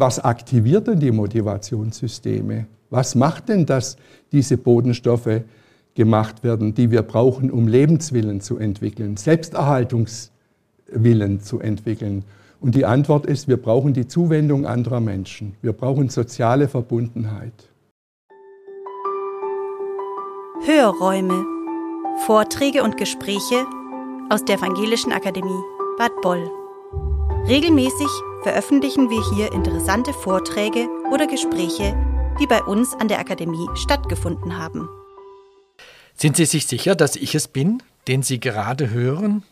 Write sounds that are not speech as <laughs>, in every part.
Was aktiviert denn die Motivationssysteme? Was macht denn, dass diese Bodenstoffe gemacht werden, die wir brauchen, um Lebenswillen zu entwickeln, Selbsterhaltungswillen zu entwickeln? Und die Antwort ist, wir brauchen die Zuwendung anderer Menschen. Wir brauchen soziale Verbundenheit. Hörräume. Vorträge und Gespräche aus der Evangelischen Akademie Bad Boll. Regelmäßig veröffentlichen wir hier interessante Vorträge oder Gespräche, die bei uns an der Akademie stattgefunden haben. Sind Sie sich sicher, dass ich es bin, den Sie gerade hören?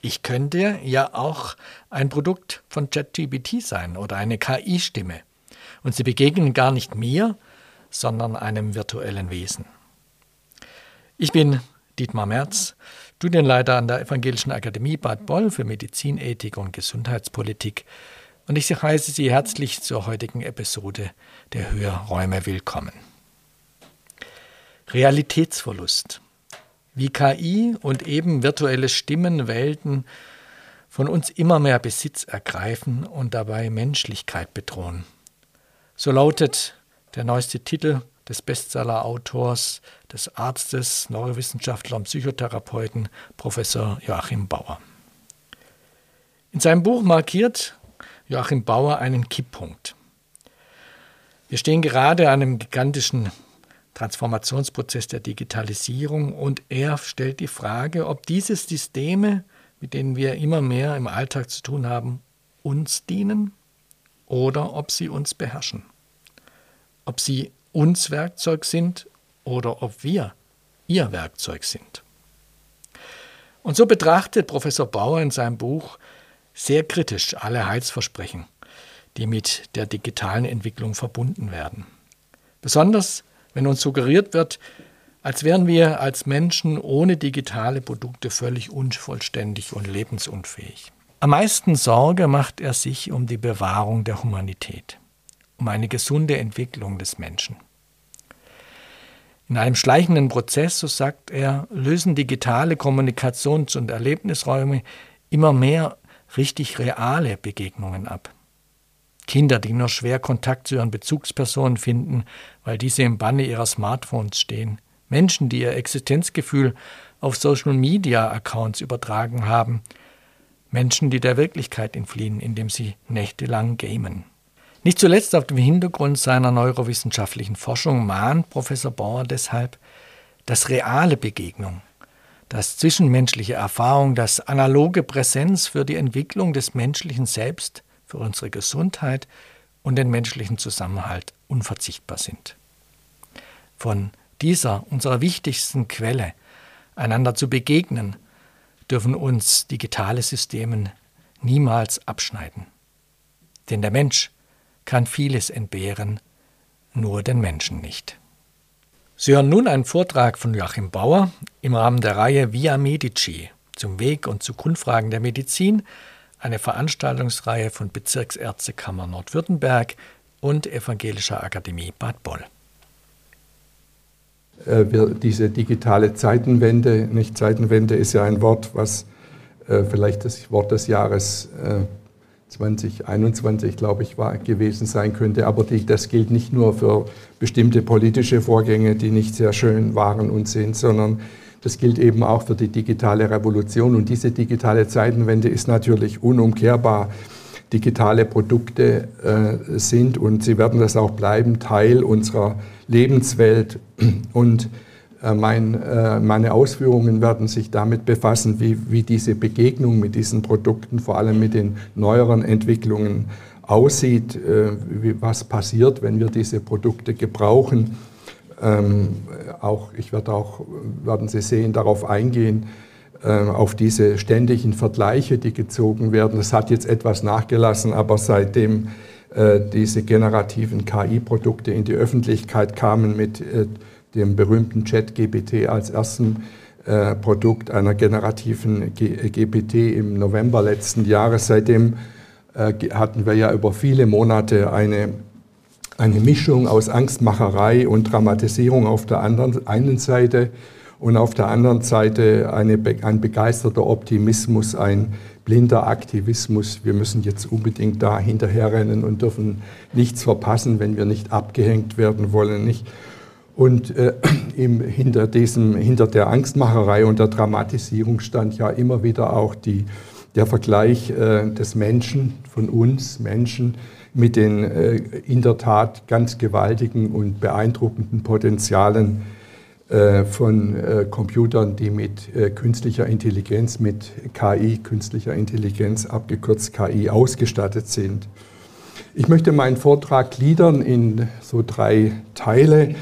Ich könnte ja auch ein Produkt von ChatGPT sein oder eine KI-Stimme. Und Sie begegnen gar nicht mir, sondern einem virtuellen Wesen. Ich bin Dietmar Merz, Studienleiter an der Evangelischen Akademie Bad Boll für Medizinethik und Gesundheitspolitik. Und ich heiße Sie herzlich zur heutigen Episode der Hörräume willkommen. Realitätsverlust. Wie KI und eben virtuelle Stimmenwelten von uns immer mehr Besitz ergreifen und dabei Menschlichkeit bedrohen. So lautet der neueste Titel des Bestseller-Autors, des Arztes, Neurowissenschaftler und Psychotherapeuten Professor Joachim Bauer. In seinem Buch markiert Joachim Bauer einen Kipppunkt. Wir stehen gerade an einem gigantischen Transformationsprozess der Digitalisierung und er stellt die Frage, ob diese Systeme, mit denen wir immer mehr im Alltag zu tun haben, uns dienen oder ob sie uns beherrschen. Ob sie uns Werkzeug sind oder ob wir ihr Werkzeug sind. Und so betrachtet Professor Bauer in seinem Buch sehr kritisch alle Heilsversprechen, die mit der digitalen Entwicklung verbunden werden. Besonders wenn uns suggeriert wird, als wären wir als Menschen ohne digitale Produkte völlig unvollständig und lebensunfähig. Am meisten Sorge macht er sich um die Bewahrung der Humanität um eine gesunde Entwicklung des Menschen. In einem schleichenden Prozess, so sagt er, lösen digitale Kommunikations- und Erlebnisräume immer mehr richtig reale Begegnungen ab. Kinder, die nur schwer Kontakt zu ihren Bezugspersonen finden, weil diese im Banne ihrer Smartphones stehen. Menschen, die ihr Existenzgefühl auf Social-Media-Accounts übertragen haben. Menschen, die der Wirklichkeit entfliehen, indem sie nächtelang gamen. Nicht zuletzt auf dem Hintergrund seiner neurowissenschaftlichen Forschung mahnt Professor Bauer deshalb, dass reale Begegnung, dass zwischenmenschliche Erfahrung, dass analoge Präsenz für die Entwicklung des menschlichen Selbst, für unsere Gesundheit und den menschlichen Zusammenhalt unverzichtbar sind. Von dieser, unserer wichtigsten Quelle, einander zu begegnen, dürfen uns digitale Systeme niemals abschneiden. Denn der Mensch kann vieles entbehren, nur den Menschen nicht. Sie hören nun einen Vortrag von Joachim Bauer im Rahmen der Reihe Via Medici zum Weg und zu Grundfragen der Medizin, eine Veranstaltungsreihe von Bezirksärztekammer Nordwürttemberg und Evangelischer Akademie Bad Boll. Äh, diese digitale Zeitenwende, nicht Zeitenwende ist ja ein Wort, was äh, vielleicht das Wort des Jahres äh, 2021, glaube ich, war, gewesen sein könnte. Aber die, das gilt nicht nur für bestimmte politische Vorgänge, die nicht sehr schön waren und sind, sondern das gilt eben auch für die digitale Revolution. Und diese digitale Zeitenwende ist natürlich unumkehrbar. Digitale Produkte äh, sind und sie werden das auch bleiben, Teil unserer Lebenswelt. Und mein, äh, meine Ausführungen werden sich damit befassen, wie, wie diese Begegnung mit diesen Produkten, vor allem mit den neueren Entwicklungen aussieht, äh, was passiert, wenn wir diese Produkte gebrauchen. Ähm, auch, ich werde auch, werden Sie sehen, darauf eingehen, auf diese ständigen Vergleiche, die gezogen werden. Das hat jetzt etwas nachgelassen, aber seitdem diese generativen KI-Produkte in die Öffentlichkeit kamen mit dem berühmten Chat-GPT als ersten äh, Produkt einer generativen G GPT im November letzten Jahres. Seitdem äh, hatten wir ja über viele Monate eine, eine Mischung aus Angstmacherei und Dramatisierung auf der anderen einen Seite und auf der anderen Seite eine, ein begeisterter Optimismus, ein blinder Aktivismus. Wir müssen jetzt unbedingt da hinterherrennen und dürfen nichts verpassen, wenn wir nicht abgehängt werden wollen. Nicht? Und äh, <clears throat> im, hinter, diesem, hinter der Angstmacherei und der Dramatisierung stand ja immer wieder auch die, der Vergleich äh, des Menschen, von uns Menschen, mit den äh, in der Tat ganz gewaltigen und beeindruckenden Potenzialen äh, von äh, Computern, die mit äh, künstlicher Intelligenz, mit KI, künstlicher Intelligenz, abgekürzt KI, ausgestattet sind. Ich möchte meinen Vortrag gliedern in so drei Teile.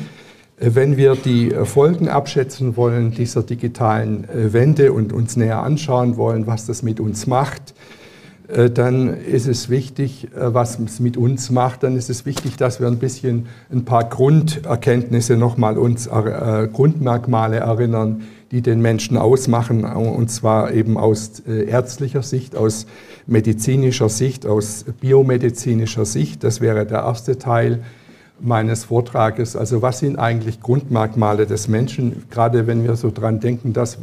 Wenn wir die Folgen abschätzen wollen dieser digitalen Wende und uns näher anschauen wollen, was das mit uns macht, äh, dann ist es wichtig, äh, was es mit uns macht, dann ist es wichtig, dass wir ein bisschen ein paar Grunderkenntnisse nochmal uns, äh, Grundmerkmale erinnern, die den Menschen ausmachen, und zwar eben aus äh, ärztlicher Sicht, aus medizinischer Sicht, aus biomedizinischer Sicht. Das wäre der erste Teil meines Vortrages. Also was sind eigentlich Grundmerkmale des Menschen, gerade wenn wir so dran denken, dass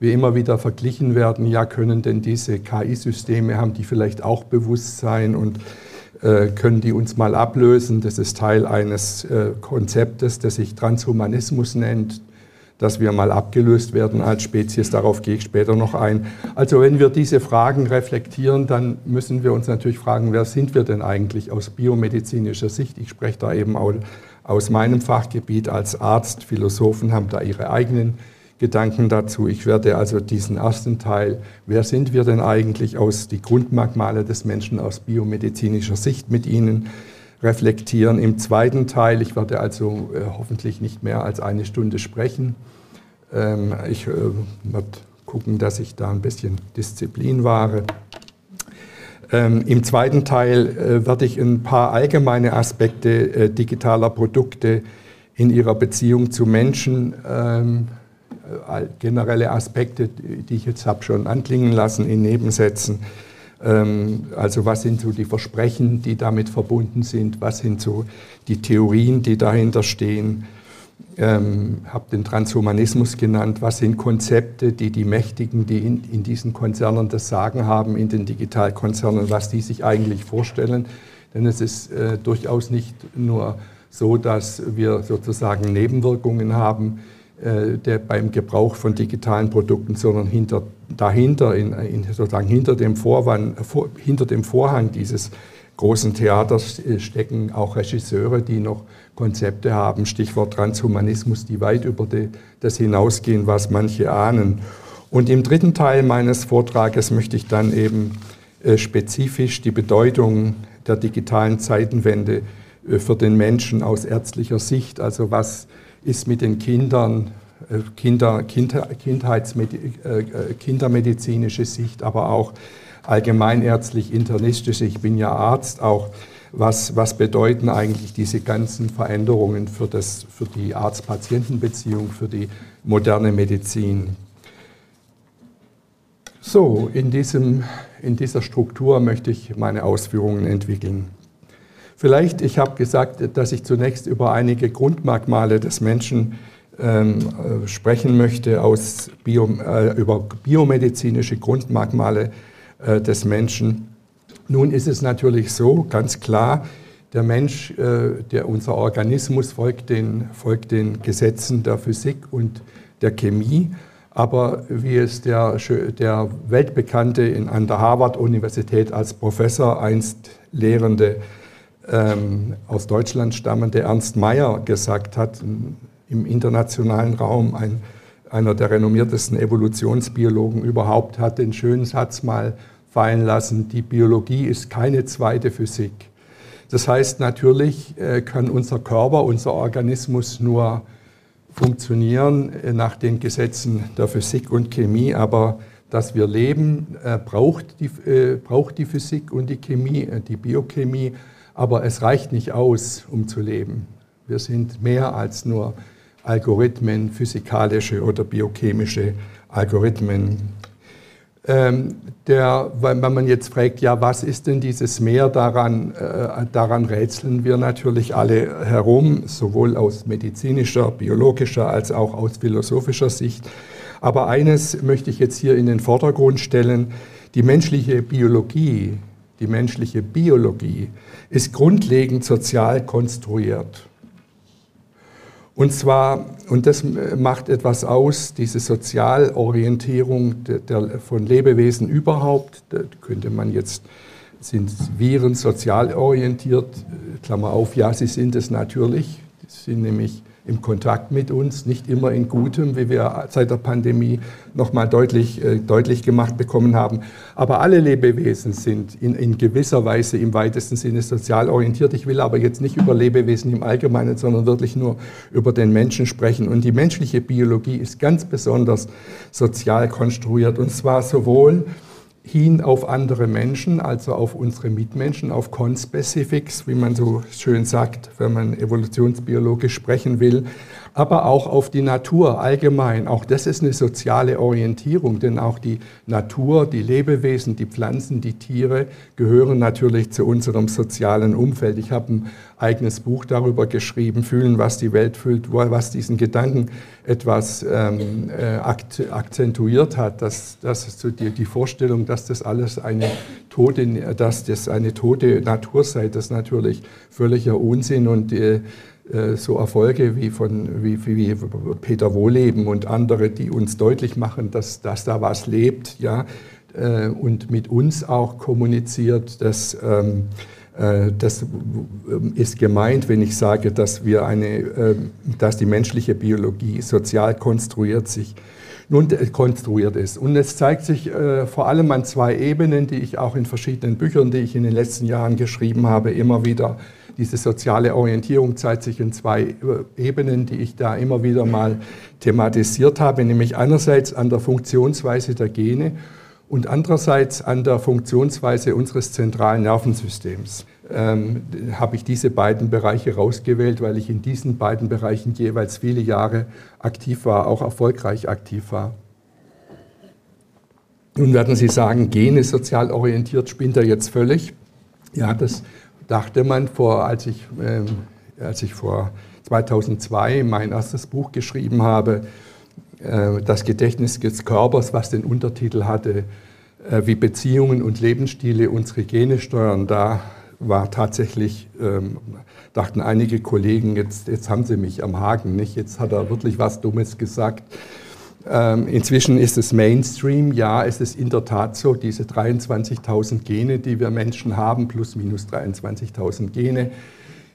wir immer wieder verglichen werden, ja, können denn diese KI-Systeme, haben die vielleicht auch Bewusstsein und äh, können die uns mal ablösen? Das ist Teil eines äh, Konzeptes, das sich Transhumanismus nennt, dass wir mal abgelöst werden als Spezies. Darauf gehe ich später noch ein. Also wenn wir diese Fragen reflektieren, dann müssen wir uns natürlich fragen, wer sind wir denn eigentlich aus biomedizinischer Sicht? Ich spreche da eben auch aus meinem Fachgebiet als Arzt. Philosophen haben da ihre eigenen Gedanken dazu. Ich werde also diesen ersten Teil, wer sind wir denn eigentlich aus die Grundmerkmale des Menschen aus biomedizinischer Sicht mit Ihnen reflektieren. Im zweiten Teil, ich werde also äh, hoffentlich nicht mehr als eine Stunde sprechen. Ähm, ich äh, werde gucken, dass ich da ein bisschen Disziplin wahre. Ähm, Im zweiten Teil äh, werde ich ein paar allgemeine Aspekte äh, digitaler Produkte in ihrer Beziehung zu Menschen ähm, äh, generelle Aspekte, die ich jetzt habe schon anklingen lassen in Nebensätzen. Ähm, also was sind so die Versprechen, die damit verbunden sind? Was sind so die Theorien, die dahinter stehen? Ähm, habe den Transhumanismus genannt. Was sind Konzepte, die die Mächtigen, die in, in diesen Konzernen das Sagen haben, in den Digitalkonzernen, was die sich eigentlich vorstellen? Denn es ist äh, durchaus nicht nur so, dass wir sozusagen Nebenwirkungen haben, der beim Gebrauch von digitalen Produkten, sondern hinter, dahinter, in, in sozusagen hinter dem, Vorwand, vor, hinter dem Vorhang dieses großen Theaters stecken auch Regisseure, die noch Konzepte haben, Stichwort Transhumanismus, die weit über die, das hinausgehen, was manche ahnen. Und im dritten Teil meines Vortrages möchte ich dann eben äh, spezifisch die Bedeutung der digitalen Zeitenwende äh, für den Menschen aus ärztlicher Sicht, also was ist mit den Kindern, äh, Kinder, Kinder, äh, äh, kindermedizinische Sicht, aber auch allgemeinärztlich, internistische. Ich bin ja Arzt auch. Was, was bedeuten eigentlich diese ganzen Veränderungen für, das, für die Arzt-Patienten-Beziehung, für die moderne Medizin? So, in, diesem, in dieser Struktur möchte ich meine Ausführungen entwickeln. Vielleicht, ich habe gesagt, dass ich zunächst über einige Grundmerkmale des Menschen ähm, äh, sprechen möchte, aus Bio, äh, über biomedizinische Grundmerkmale äh, des Menschen. Nun ist es natürlich so, ganz klar, der Mensch, äh, der, unser Organismus folgt den, folgt den Gesetzen der Physik und der Chemie. Aber wie es der, der weltbekannte in, an der Harvard-Universität als Professor einst lehrende ähm, aus Deutschland stammende Ernst Mayr gesagt hat, im internationalen Raum, ein, einer der renommiertesten Evolutionsbiologen überhaupt, hat den schönen Satz mal fallen lassen, die Biologie ist keine zweite Physik. Das heißt, natürlich äh, kann unser Körper, unser Organismus nur funktionieren äh, nach den Gesetzen der Physik und Chemie, aber dass wir leben, äh, braucht, die, braucht die Physik und die Chemie, die Biochemie aber es reicht nicht aus, um zu leben. Wir sind mehr als nur Algorithmen, physikalische oder biochemische Algorithmen. Ähm, der, wenn man jetzt fragt, ja, was ist denn dieses Meer daran, äh, daran rätseln wir natürlich alle herum, sowohl aus medizinischer, biologischer als auch aus philosophischer Sicht. Aber eines möchte ich jetzt hier in den Vordergrund stellen, die menschliche Biologie, die menschliche Biologie ist grundlegend sozial konstruiert. Und zwar, und das macht etwas aus, diese Sozialorientierung der, der, von Lebewesen überhaupt, da könnte man jetzt, sind Viren sozial orientiert, Klammer auf, ja, sie sind es natürlich, sie sind nämlich im Kontakt mit uns, nicht immer in Gutem, wie wir seit der Pandemie nochmal deutlich, äh, deutlich gemacht bekommen haben. Aber alle Lebewesen sind in, in gewisser Weise im weitesten Sinne sozial orientiert. Ich will aber jetzt nicht über Lebewesen im Allgemeinen, sondern wirklich nur über den Menschen sprechen. Und die menschliche Biologie ist ganz besonders sozial konstruiert. Und zwar sowohl hin auf andere Menschen, also auf unsere Mitmenschen, auf Conspecifics, wie man so schön sagt, wenn man evolutionsbiologisch sprechen will, aber auch auf die Natur allgemein. Auch das ist eine soziale Orientierung, denn auch die Natur, die Lebewesen, die Pflanzen, die Tiere gehören natürlich zu unserem sozialen Umfeld. Ich habe ein eigenes Buch darüber geschrieben, Fühlen, was die Welt fühlt, was diesen Gedanken etwas ähm, äh, akzentuiert hat, dass, dass die, die Vorstellung, dass das alles eine tote, dass das eine tote Natur sei, das ist natürlich völliger Unsinn und äh, so Erfolge wie von wie, wie Peter Wohleben und andere, die uns deutlich machen, dass, dass da was lebt, ja, äh, und mit uns auch kommuniziert, dass ähm, äh, das ist gemeint, wenn ich sage, dass wir eine, dass die menschliche Biologie sozial konstruiert sich nun konstruiert ist. Und es zeigt sich äh, vor allem an zwei Ebenen, die ich auch in verschiedenen Büchern, die ich in den letzten Jahren geschrieben habe, immer wieder diese soziale Orientierung zeigt sich in zwei äh, Ebenen, die ich da immer wieder mal thematisiert habe, nämlich einerseits an der Funktionsweise der Gene und andererseits an der Funktionsweise unseres zentralen Nervensystems. Ähm, habe ich diese beiden Bereiche rausgewählt, weil ich in diesen beiden Bereichen jeweils viele Jahre aktiv war, auch erfolgreich aktiv war. Nun werden Sie sagen, Gene sozial orientiert spinnt er jetzt völlig. Ja, das dachte man, vor, als, ich, äh, als ich vor 2002 mein erstes Buch geschrieben habe, äh, Das Gedächtnis des Körpers, was den Untertitel hatte, äh, wie Beziehungen und Lebensstile unsere Gene steuern, da war tatsächlich, ähm, dachten einige Kollegen, jetzt, jetzt haben sie mich am Haken, nicht? jetzt hat er wirklich was Dummes gesagt. Ähm, inzwischen ist es Mainstream, ja, es ist in der Tat so, diese 23.000 Gene, die wir Menschen haben, plus minus 23.000 Gene,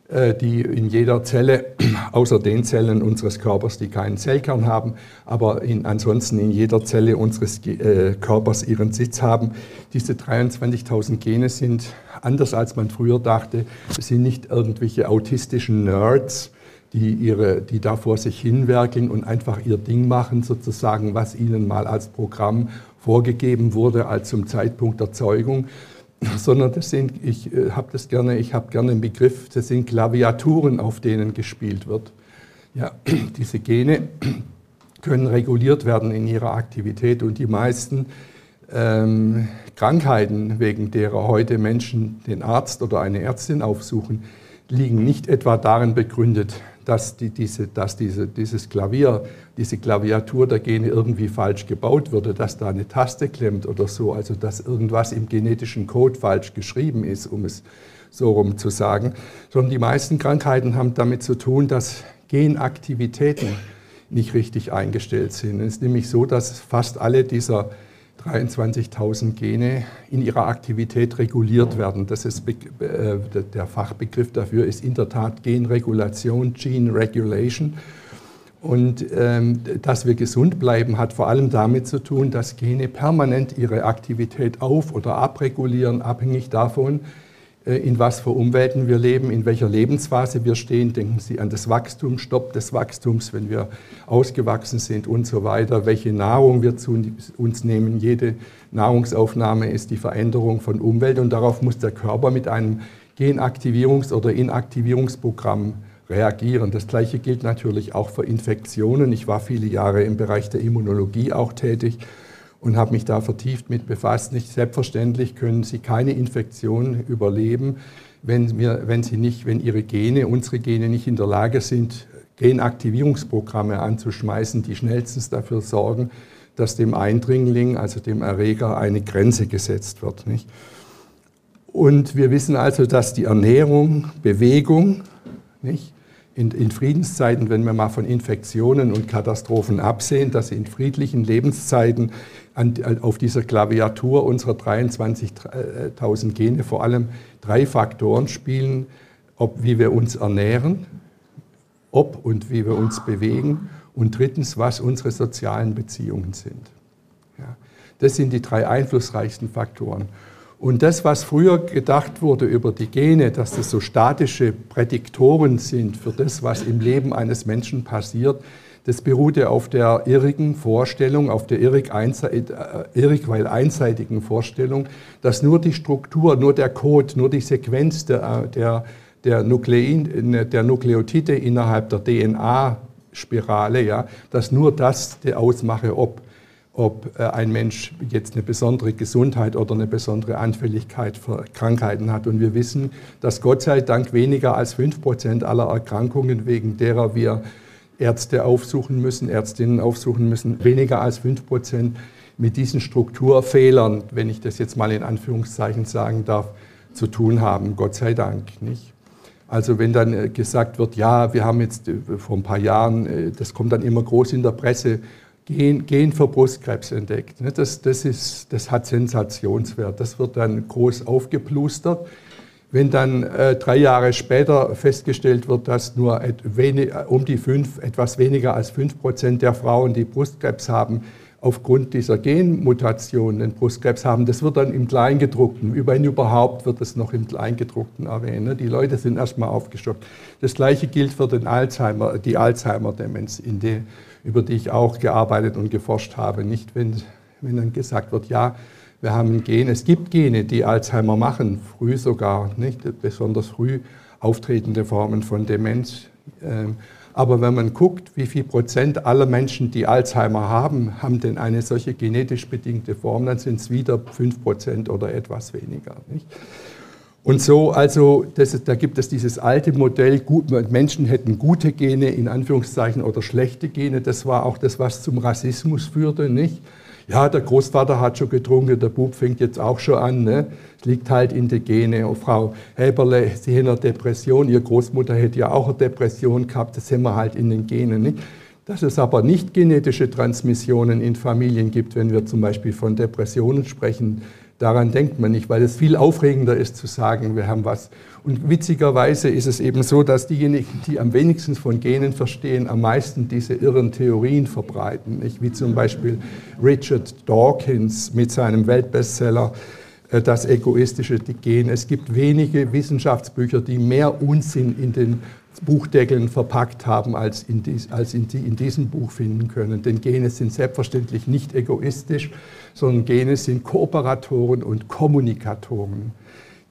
äh, die in jeder Zelle, <clears throat> außer den Zellen unseres Körpers, die keinen Zellkern haben, aber in, ansonsten in jeder Zelle unseres äh, Körpers ihren Sitz haben. Diese 23.000 Gene sind, anders als man früher dachte, sind nicht irgendwelche autistischen Nerds, die, ihre, die da vor sich hinwerkeln und einfach ihr Ding machen, sozusagen, was ihnen mal als Programm vorgegeben wurde, als zum Zeitpunkt der Zeugung, <clears throat> sondern das sind, ich äh, habe das gerne, ich habe gerne den Begriff, das sind Klaviaturen, auf denen gespielt wird. Ja, <clears throat> diese Gene <clears throat> können reguliert werden in ihrer Aktivität und die meisten ähm, Krankheiten, wegen derer heute Menschen den Arzt oder eine Ärztin aufsuchen, liegen nicht etwa darin begründet, dass, die, diese, dass diese, dieses Klavier, diese Klaviatur der Gene irgendwie falsch gebaut wurde, dass da eine Taste klemmt oder so, also dass irgendwas im genetischen Code falsch geschrieben ist, um es so rum zu sagen, sondern die meisten Krankheiten haben damit zu tun, dass Genaktivitäten nicht richtig eingestellt sind. Es ist nämlich so, dass fast alle dieser 23.000 Gene in ihrer Aktivität reguliert werden. Das ist äh, der Fachbegriff dafür ist in der Tat Genregulation, Gene Regulation. Und ähm, dass wir gesund bleiben, hat vor allem damit zu tun, dass Gene permanent ihre Aktivität auf- oder abregulieren, abhängig davon, in was für Umwelten wir leben, in welcher Lebensphase wir stehen. Denken Sie an das Wachstum, Stopp des Wachstums, wenn wir ausgewachsen sind und so weiter, welche Nahrung wir zu uns nehmen. Jede Nahrungsaufnahme ist die Veränderung von Umwelt und darauf muss der Körper mit einem Genaktivierungs- oder Inaktivierungsprogramm reagieren. Das Gleiche gilt natürlich auch für Infektionen. Ich war viele Jahre im Bereich der Immunologie auch tätig und habe mich da vertieft mit befasst. Nicht selbstverständlich können Sie keine Infektion überleben, wenn, wir, wenn, sie nicht, wenn Ihre Gene, unsere Gene nicht in der Lage sind, Genaktivierungsprogramme anzuschmeißen, die schnellstens dafür sorgen, dass dem Eindringling, also dem Erreger, eine Grenze gesetzt wird. Nicht? Und wir wissen also, dass die Ernährung, Bewegung, nicht? In, in, Friedenszeiten, wenn wir mal von Infektionen und Katastrophen absehen, dass in friedlichen Lebenszeiten an, auf dieser Klaviatur unserer 23.000 Gene vor allem drei Faktoren spielen, ob wie wir uns ernähren, ob und wie wir uns bewegen und drittens, was unsere sozialen Beziehungen sind. Ja, das sind die drei einflussreichsten Faktoren. Und das, was früher gedacht wurde über die Gene, dass das so statische Prädiktoren sind für das, was im Leben eines Menschen passiert, das beruhte auf der irrigen Vorstellung, auf der irrig, äh, irrig, weil einseitigen Vorstellung, dass nur die Struktur, nur der Code, nur die Sequenz der, der, der, Nuklein, der Nukleotide innerhalb der DNA-Spirale, ja, dass nur das ausmache, ob ob äh, ein Mensch jetzt eine besondere Gesundheit oder eine besondere Anfälligkeit für Krankheiten hat. Und wir wissen, dass Gott sei Dank weniger als 5% aller Erkrankungen, wegen derer wir Ärzte aufsuchen müssen, Ärztinnen aufsuchen müssen, weniger als 5% mit diesen Strukturfehlern, wenn ich das jetzt mal in Anführungszeichen sagen darf, zu tun haben. Gott sei Dank nicht. Also wenn dann äh, gesagt wird, ja, wir haben jetzt äh, vor ein paar Jahren, das kommt dann immer groß in der Presse, Gen, Gen für Brustkrebs entdeckt. Ne, das, das, ist, das hat Sensationswert. Das wird dann groß aufgeplustert. Wenn dann äh, drei Jahre später festgestellt wird, dass nur wenig, um die fünf, etwas weniger als fünf Prozent der Frauen, die Brustkrebs haben, aufgrund dieser Genmutation den Brustkrebs haben, das wird dann im Kleingedruckten, wenn überhaupt wird es noch im Kleingedruckten erwähnt. Ne. Die Leute sind erstmal aufgestockt. Das gleiche gilt für den Alzheimer, die Alzheimer-Demenz, über die ich auch gearbeitet und geforscht habe. Nicht, wenn, wenn dann gesagt wird, ja, wir haben ein Gen, es gibt Gene, die Alzheimer machen, früh sogar, nicht besonders früh auftretende Formen von Demenz. Ähm, aber wenn man guckt, wie viel Prozent aller Menschen, die Alzheimer haben, haben denn eine solche genetisch bedingte Form, dann sind es wieder 5 Prozent oder etwas weniger. Nicht? Und so, also das, da gibt es dieses alte Modell, gut, Menschen hätten gute Gene in Anführungszeichen oder schlechte Gene. Das war auch das, was zum Rassismus führte, nicht? Ja, der Großvater hat schon getrunken, der Bub fängt jetzt auch schon an. Ne? Es liegt halt in den Gene. Und Frau Häberle, Sie haben eine Depression, Ihre Großmutter hätte ja auch eine Depression gehabt, das haben wir halt in den Genen. Nicht? Dass es aber nicht genetische Transmissionen in Familien gibt, wenn wir zum Beispiel von Depressionen sprechen, Daran denkt man nicht, weil es viel aufregender ist zu sagen, wir haben was. Und witzigerweise ist es eben so, dass diejenigen, die am wenigsten von Genen verstehen, am meisten diese irren Theorien verbreiten. Nicht? Wie zum Beispiel Richard Dawkins mit seinem Weltbestseller äh, Das egoistische Gen. Es gibt wenige Wissenschaftsbücher, die mehr Unsinn in den Buchdeckeln verpackt haben, als, in, dies, als in, die, in diesem Buch finden können. Denn Gene sind selbstverständlich nicht egoistisch, sondern Gene sind Kooperatoren und Kommunikatoren.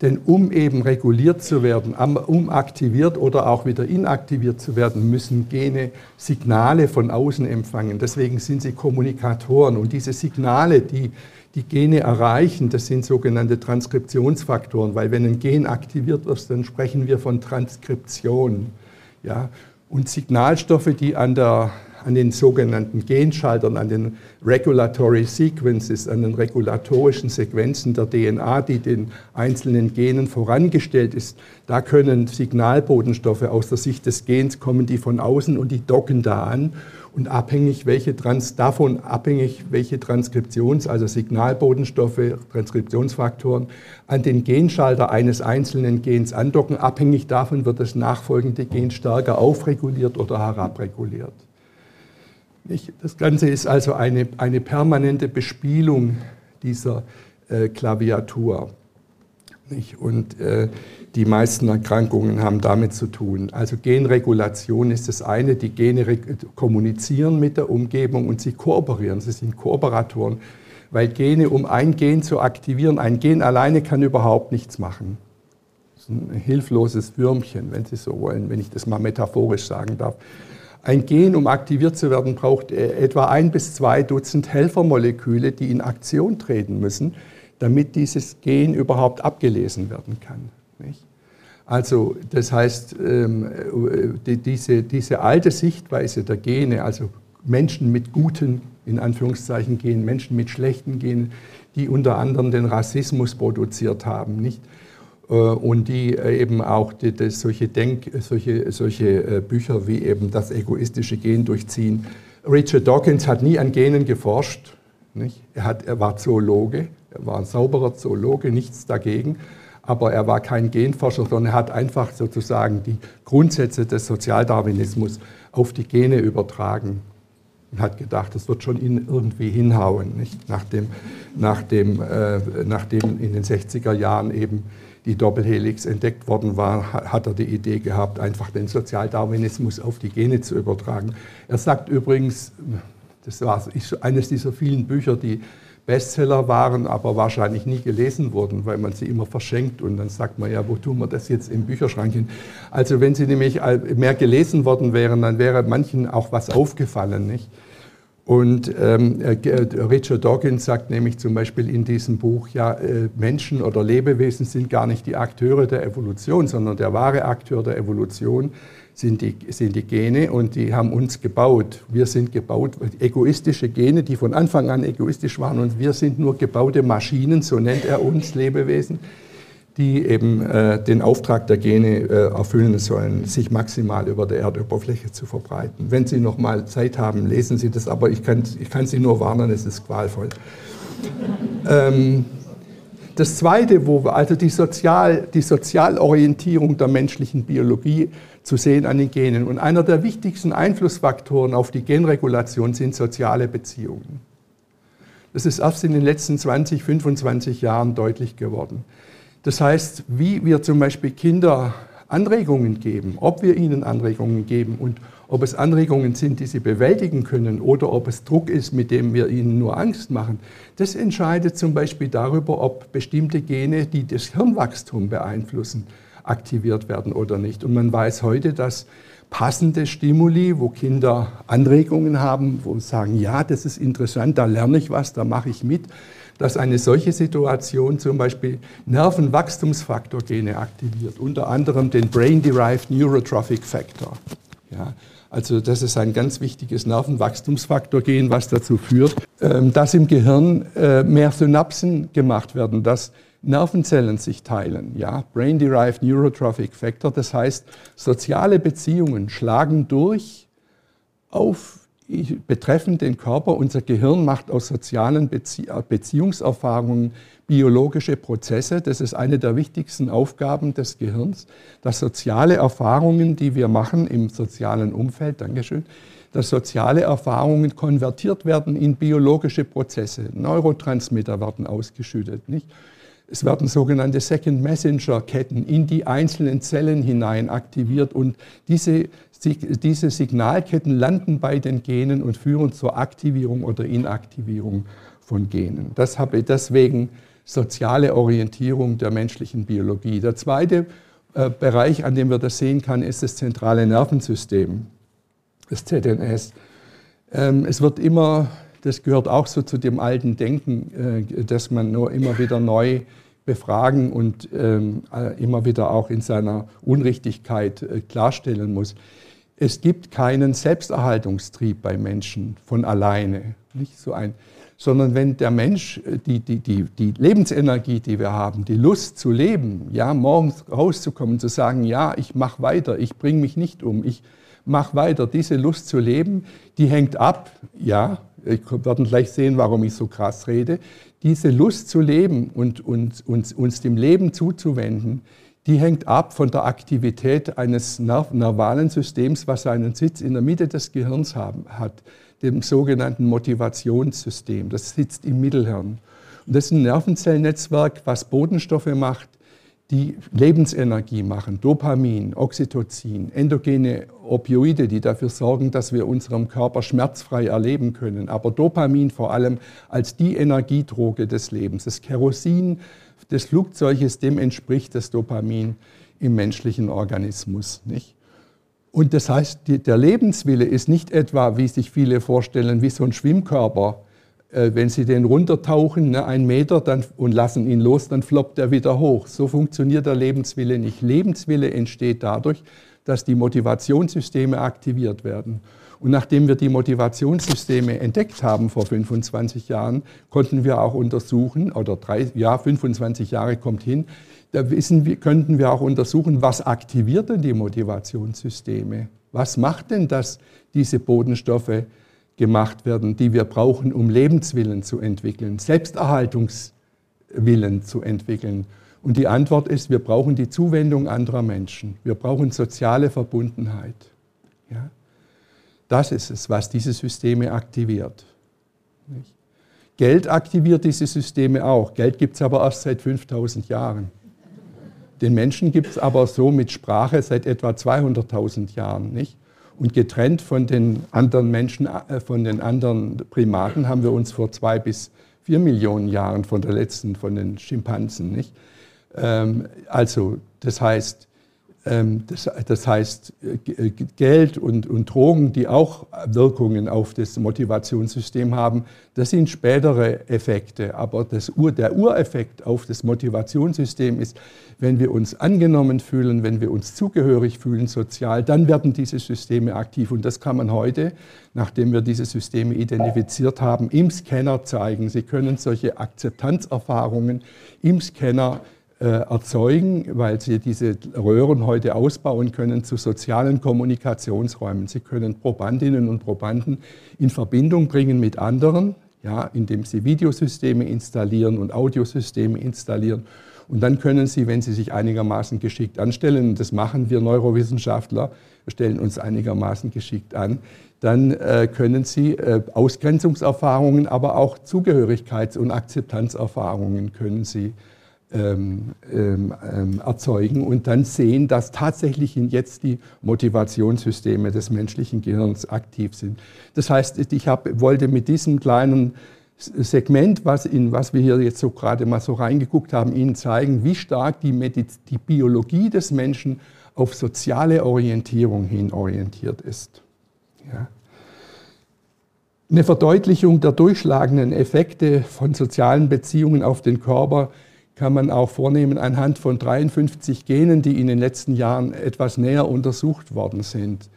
Denn um eben reguliert zu werden, um aktiviert oder auch wieder inaktiviert zu werden, müssen Gene Signale von außen empfangen. Deswegen sind sie Kommunikatoren. Und diese Signale, die die Gene erreichen, das sind sogenannte Transkriptionsfaktoren, weil wenn ein Gen aktiviert wird, dann sprechen wir von Transkription. Ja? Und Signalstoffe, die an, der, an den sogenannten Genschaltern, an den Regulatory Sequences, an den regulatorischen Sequenzen der DNA, die den einzelnen Genen vorangestellt ist, da können Signalbotenstoffe aus der Sicht des Gens kommen, die von außen und die docken da an und abhängig, welche Trans, davon abhängig, welche Transkriptions-, also Signalbotenstoffe, Transkriptionsfaktoren an den Genschalter eines einzelnen Gens andocken. Abhängig davon wird das nachfolgende Gen stärker aufreguliert oder herabreguliert. Das Ganze ist also eine, eine permanente Bespielung dieser äh, Klaviatur. Und äh, die meisten Erkrankungen haben damit zu tun. Also Genregulation ist das eine, die Gene kommunizieren mit der Umgebung und sie kooperieren, sie sind Kooperatoren, weil Gene, um ein Gen zu aktivieren, ein Gen alleine kann überhaupt nichts machen. Das ist ein hilfloses Würmchen, wenn Sie so wollen, wenn ich das mal metaphorisch sagen darf. Ein Gen, um aktiviert zu werden, braucht äh, etwa ein bis zwei Dutzend Helfermoleküle, die in Aktion treten müssen, damit dieses Gen überhaupt abgelesen werden kann. Also das heißt, ähm, die, diese, diese alte Sichtweise der Gene, also Menschen mit guten, in Anführungszeichen Genen, Menschen mit schlechten Genen, die unter anderem den Rassismus produziert haben, nicht? Äh, und die äh, eben auch die, die, solche, Denk, solche, solche äh, Bücher wie eben das egoistische Gen durchziehen. Richard Dawkins hat nie an Genen geforscht. Nicht? Er, hat, er war Zoologe, er war ein sauberer Zoologe, nichts dagegen aber er war kein Genforscher, sondern er hat einfach sozusagen die Grundsätze des Sozialdarwinismus auf die Gene übertragen und hat gedacht, das wird schon irgendwie hinhauen. Nicht? Nachdem, nachdem, äh, nachdem in den 60er Jahren eben die Doppelhelix entdeckt worden war, hat er die Idee gehabt, einfach den Sozialdarwinismus auf die Gene zu übertragen. Er sagt übrigens, das war eines dieser vielen Bücher, die Bestseller waren, aber wahrscheinlich nie gelesen wurden, weil man sie immer verschenkt und dann sagt man ja, wo tun wir das jetzt im Bücherschrank hin? Also wenn sie nämlich mehr gelesen worden wären, dann wäre manchen auch was aufgefallen, nicht? Und ähm, äh, Richard Dawkins sagt nämlich zum Beispiel in diesem Buch, ja, äh, Menschen oder Lebewesen sind gar nicht die Akteure der Evolution, sondern der wahre Akteur der Evolution sind die, sind die Gene und die haben uns gebaut. Wir sind gebaut, egoistische Gene, die von Anfang an egoistisch waren und wir sind nur gebaute Maschinen, so nennt er uns Lebewesen, die eben äh, den Auftrag der Gene äh, erfüllen sollen, sich maximal über der Erdoberfläche zu verbreiten. Wenn Sie noch mal Zeit haben, lesen Sie das, aber ich kann, ich kann Sie nur warnen, es ist qualvoll. <laughs> ähm, das Zweite, wo also die, Sozial, die Sozialorientierung der menschlichen Biologie zu sehen an den Genen. Und einer der wichtigsten Einflussfaktoren auf die Genregulation sind soziale Beziehungen. Das ist erst in den letzten 20, 25 Jahren deutlich geworden. Das heißt, wie wir zum Beispiel Kinder Anregungen geben, ob wir ihnen Anregungen geben und ob es Anregungen sind, die sie bewältigen können oder ob es Druck ist, mit dem wir ihnen nur Angst machen, das entscheidet zum Beispiel darüber, ob bestimmte Gene, die das Hirnwachstum beeinflussen, aktiviert werden oder nicht. Und man weiß heute, dass passende Stimuli, wo Kinder Anregungen haben, wo sie sagen, ja, das ist interessant, da lerne ich was, da mache ich mit, dass eine solche Situation zum Beispiel Nervenwachstumsfaktorgene aktiviert, unter anderem den Brain-Derived Neurotrophic Factor. Ja, also das ist ein ganz wichtiges Nervenwachstumsfaktorgen, was dazu führt, ähm, dass im Gehirn äh, mehr Synapsen gemacht werden, dass Nervenzellen sich teilen, ja, Brain-Derived Neurotrophic Factor, das heißt, soziale Beziehungen schlagen durch auf betreffend den Körper. Unser Gehirn macht aus sozialen Bezie Beziehungserfahrungen biologische Prozesse. Das ist eine der wichtigsten Aufgaben des Gehirns, dass soziale Erfahrungen, die wir machen im sozialen Umfeld, Dankeschön, dass soziale Erfahrungen konvertiert werden in biologische Prozesse. Neurotransmitter werden ausgeschüttet. Nicht? Es werden sogenannte Second Messenger-Ketten in die einzelnen Zellen hinein aktiviert und diese, diese Signalketten landen bei den Genen und führen zur Aktivierung oder Inaktivierung von Genen. Das habe deswegen soziale Orientierung der menschlichen Biologie. Der zweite äh, Bereich, an dem wir das sehen kann, ist das zentrale Nervensystem, das ZNS. Ähm, es wird immer das gehört auch so zu dem alten Denken, äh, dass man nur immer wieder neu befragen und ähm, äh, immer wieder auch in seiner Unrichtigkeit äh, klarstellen muss. Es gibt keinen Selbsterhaltungstrieb bei Menschen von alleine, nicht so ein, sondern wenn der Mensch die, die, die, die Lebensenergie, die wir haben, die Lust zu leben, ja, morgens rauszukommen, zu sagen, ja, ich mache weiter, ich bringe mich nicht um, ich mache weiter, diese Lust zu leben, die hängt ab, ja, ich werden gleich sehen, warum ich so krass rede, diese Lust zu leben und uns, uns, uns dem Leben zuzuwenden, die hängt ab von der Aktivität eines nervalen Systems, was seinen Sitz in der Mitte des Gehirns haben, hat, dem sogenannten Motivationssystem. Das sitzt im Mittelhirn. Und das ist ein Nervenzellnetzwerk, was Bodenstoffe macht, die Lebensenergie machen, Dopamin, Oxytocin, endogene Opioide, die dafür sorgen, dass wir unserem Körper schmerzfrei erleben können. Aber Dopamin vor allem als die Energiedroge des Lebens. Das Kerosin des Flugzeuges, dem entspricht das Dopamin im menschlichen Organismus. Nicht? Und das heißt, der Lebenswille ist nicht etwa, wie sich viele vorstellen, wie so ein Schwimmkörper. Äh, wenn Sie den runtertauchen, ne, einen Meter, dann, und lassen ihn los, dann floppt er wieder hoch. So funktioniert der Lebenswille nicht. Lebenswille entsteht dadurch, dass die Motivationssysteme aktiviert werden. Und nachdem wir die Motivationssysteme entdeckt haben vor 25 Jahren, konnten wir auch untersuchen, oder drei, ja, 25 Jahre kommt hin, da wissen könnten wir auch untersuchen, was aktiviert denn die Motivationssysteme? Was macht denn, dass diese Bodenstoffe gemacht werden, die wir brauchen, um Lebenswillen zu entwickeln, Selbsterhaltungswillen zu entwickeln? Und die Antwort ist, wir brauchen die Zuwendung anderer Menschen. Wir brauchen soziale Verbundenheit. Ja? Das ist es, was diese Systeme aktiviert. Geld aktiviert diese Systeme auch. Geld gibt es aber erst seit 5000 Jahren. Den Menschen gibt es aber so mit Sprache seit etwa 200.000 Jahren. Nicht? Und getrennt von den anderen Menschen, äh, von den anderen Primaten haben wir uns vor zwei bis vier Millionen Jahren von der letzten, von den Schimpansen. Nicht? Ähm, also, das heißt, ähm, das, das, heißt, äh, Geld und, und, Drogen, die auch Wirkungen auf das Motivationssystem haben, das sind spätere Effekte. Aber das Ur, der Ureffekt auf das Motivationssystem ist, wenn wir uns angenommen fühlen, wenn wir uns zugehörig fühlen sozial, dann werden diese Systeme aktiv. Und das kann man heute, nachdem wir diese Systeme identifiziert haben, im Scanner zeigen. Sie können solche Akzeptanzerfahrungen im Scanner äh, erzeugen, weil sie diese Röhren heute ausbauen können zu sozialen Kommunikationsräumen. Sie können Probandinnen und Probanden in Verbindung bringen mit anderen, ja, indem sie Videosysteme installieren und Audiosysteme installieren. Und dann können Sie, wenn Sie sich einigermaßen geschickt anstellen, und das machen wir Neurowissenschaftler, stellen uns einigermaßen geschickt an, dann äh, können Sie äh, Ausgrenzungserfahrungen, aber auch Zugehörigkeits- und Akzeptanzerfahrungen können Sie ähm, ähm, ähm, erzeugen und dann sehen, dass tatsächlich jetzt die Motivationssysteme des menschlichen Gehirns aktiv sind. Das heißt, ich hab, wollte mit diesem kleinen Segment, was, in, was wir hier jetzt so gerade mal so reingeguckt haben, Ihnen zeigen, wie stark die, Mediz die Biologie des Menschen auf soziale Orientierung hin orientiert ist. Ja. Eine Verdeutlichung der durchschlagenden Effekte von sozialen Beziehungen auf den Körper kann man auch vornehmen anhand von 53 Genen, die in den letzten Jahren etwas näher untersucht worden sind.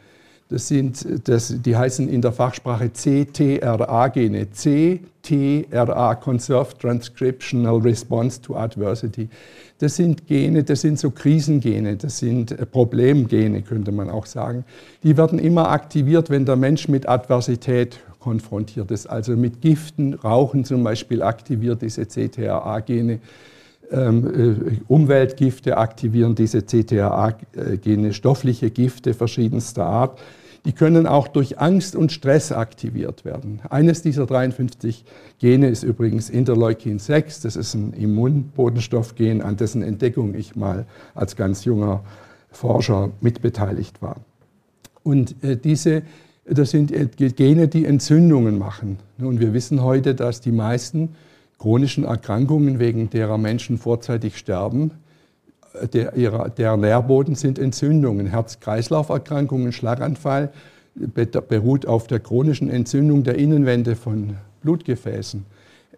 Das sind, das, die heißen in der Fachsprache CTRA-Gene. CTRA, Conserved Transcriptional Response to Adversity. Das sind Gene, das sind so Krisengene, das sind Problemgene, könnte man auch sagen. Die werden immer aktiviert, wenn der Mensch mit Adversität konfrontiert ist. Also mit Giften, Rauchen zum Beispiel aktiviert diese CTRA-Gene. Ähm, äh, Umweltgifte aktivieren diese CTRA-Gene, stoffliche Gifte verschiedenster Art. Die können auch durch Angst und Stress aktiviert werden. Eines dieser 53 Gene ist übrigens Interleukin 6. Das ist ein Immunbodenstoffgen, an dessen Entdeckung ich mal als ganz junger Forscher mitbeteiligt war. Und äh, diese, das sind äh, Gene, die Entzündungen machen. Und wir wissen heute, dass die meisten chronischen Erkrankungen, wegen derer Menschen vorzeitig sterben, der, ihrer, der Nährboden sind Entzündungen, Herz-Kreislauf-Erkrankungen, Schlaganfall beruht auf der chronischen Entzündung der Innenwände von Blutgefäßen.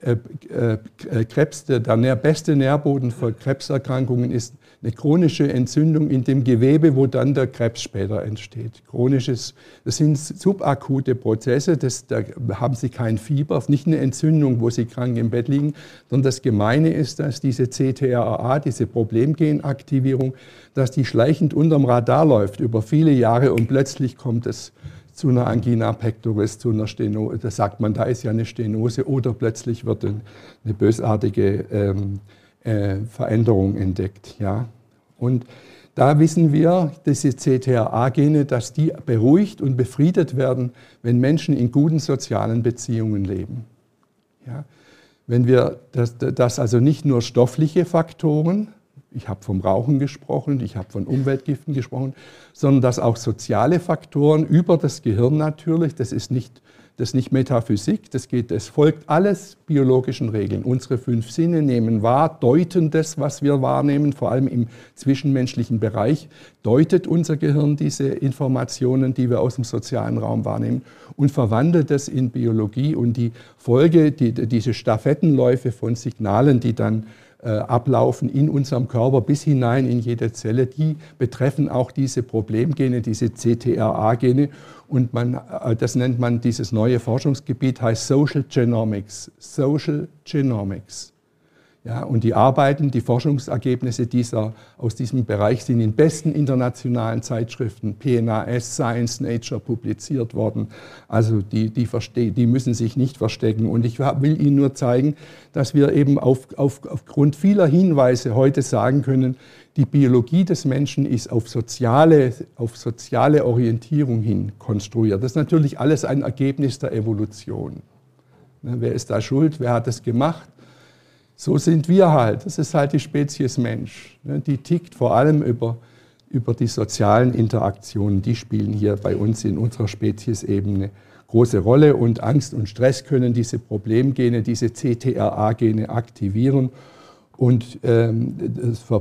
Äh, äh, Krebs, der, der beste Nährboden für Krebserkrankungen ist eine chronische Entzündung in dem Gewebe, wo dann der Krebs später entsteht. Chronisches, das sind subakute Prozesse, das, da haben Sie kein Fieber, nicht eine Entzündung, wo Sie krank im Bett liegen, sondern das Gemeine ist, dass diese CTRA, diese Problemgenaktivierung, dass die schleichend unterm Radar läuft über viele Jahre und plötzlich kommt es zu einer Angina pectoris, zu einer Stenose, da sagt man, da ist ja eine Stenose oder plötzlich wird eine bösartige ähm, äh, Veränderung entdeckt. Ja? Und da wissen wir, diese CTRA-Gene, dass die beruhigt und befriedet werden, wenn Menschen in guten sozialen Beziehungen leben. Ja? Wenn wir das, das also nicht nur stoffliche Faktoren, ich habe vom Rauchen gesprochen, ich habe von Umweltgiften gesprochen, sondern dass auch soziale Faktoren über das Gehirn natürlich, das ist nicht Das ist nicht Metaphysik, das, geht, das folgt alles biologischen Regeln. Unsere fünf Sinne nehmen wahr, deuten das, was wir wahrnehmen, vor allem im zwischenmenschlichen Bereich, deutet unser Gehirn diese Informationen, die wir aus dem sozialen Raum wahrnehmen und verwandelt das in Biologie. Und die Folge, die, diese Stafettenläufe von Signalen, die dann ablaufen in unserem Körper bis hinein in jede Zelle, die betreffen auch diese Problemgene, diese CTRA-Gene. Und man, äh, das nennt man dieses neue Forschungsgebiet, heißt Social Genomics. Social Genomics. Ja, und die Arbeiten, die Forschungsergebnisse dieser, aus diesem Bereich sind in besten internationalen Zeitschriften, PNAS, Science, Nature, publiziert worden. Also die, die, die müssen sich nicht verstecken. Und ich will Ihnen nur zeigen, dass wir eben auf, auf, aufgrund vieler Hinweise heute sagen können, die Biologie des Menschen ist auf soziale, auf soziale Orientierung hin konstruiert. Das ist natürlich alles ein Ergebnis der Evolution. Ne, wer ist da schuld? Wer hat das gemacht? So sind wir halt. Das ist halt die Spezies Mensch. Ne? Die tickt vor allem über, über die sozialen Interaktionen. Die spielen hier bei uns in unserer Spezies eben eine große Rolle. Und Angst und Stress können diese Problemgene, diese CTRA-Gene aktivieren. Und ähm,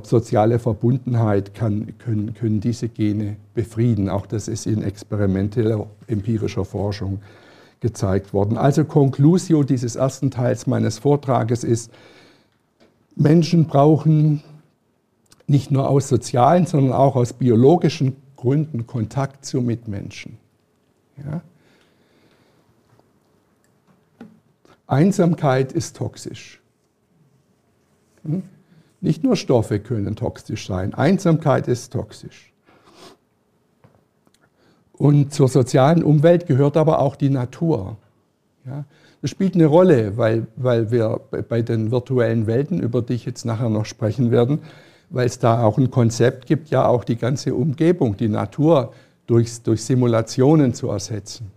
soziale Verbundenheit kann, können, können diese Gene befrieden. Auch das ist in experimenteller empirischer Forschung gezeigt worden. Also Conclusio dieses ersten Teils meines Vortrages ist, Menschen brauchen nicht nur aus sozialen, sondern auch aus biologischen Gründen Kontakt zu Mitmenschen. Ja? Einsamkeit ist toxisch. Hm? Nicht nur Stoffe können toxisch sein, Einsamkeit ist toxisch. Und zur sozialen Umwelt gehört aber auch die Natur. Ja? Das spielt eine Rolle, weil, weil wir bei den virtuellen Welten, über die ich jetzt nachher noch sprechen werden, weil es da auch ein Konzept gibt, ja auch die ganze Umgebung, die Natur durch, durch Simulationen zu ersetzen.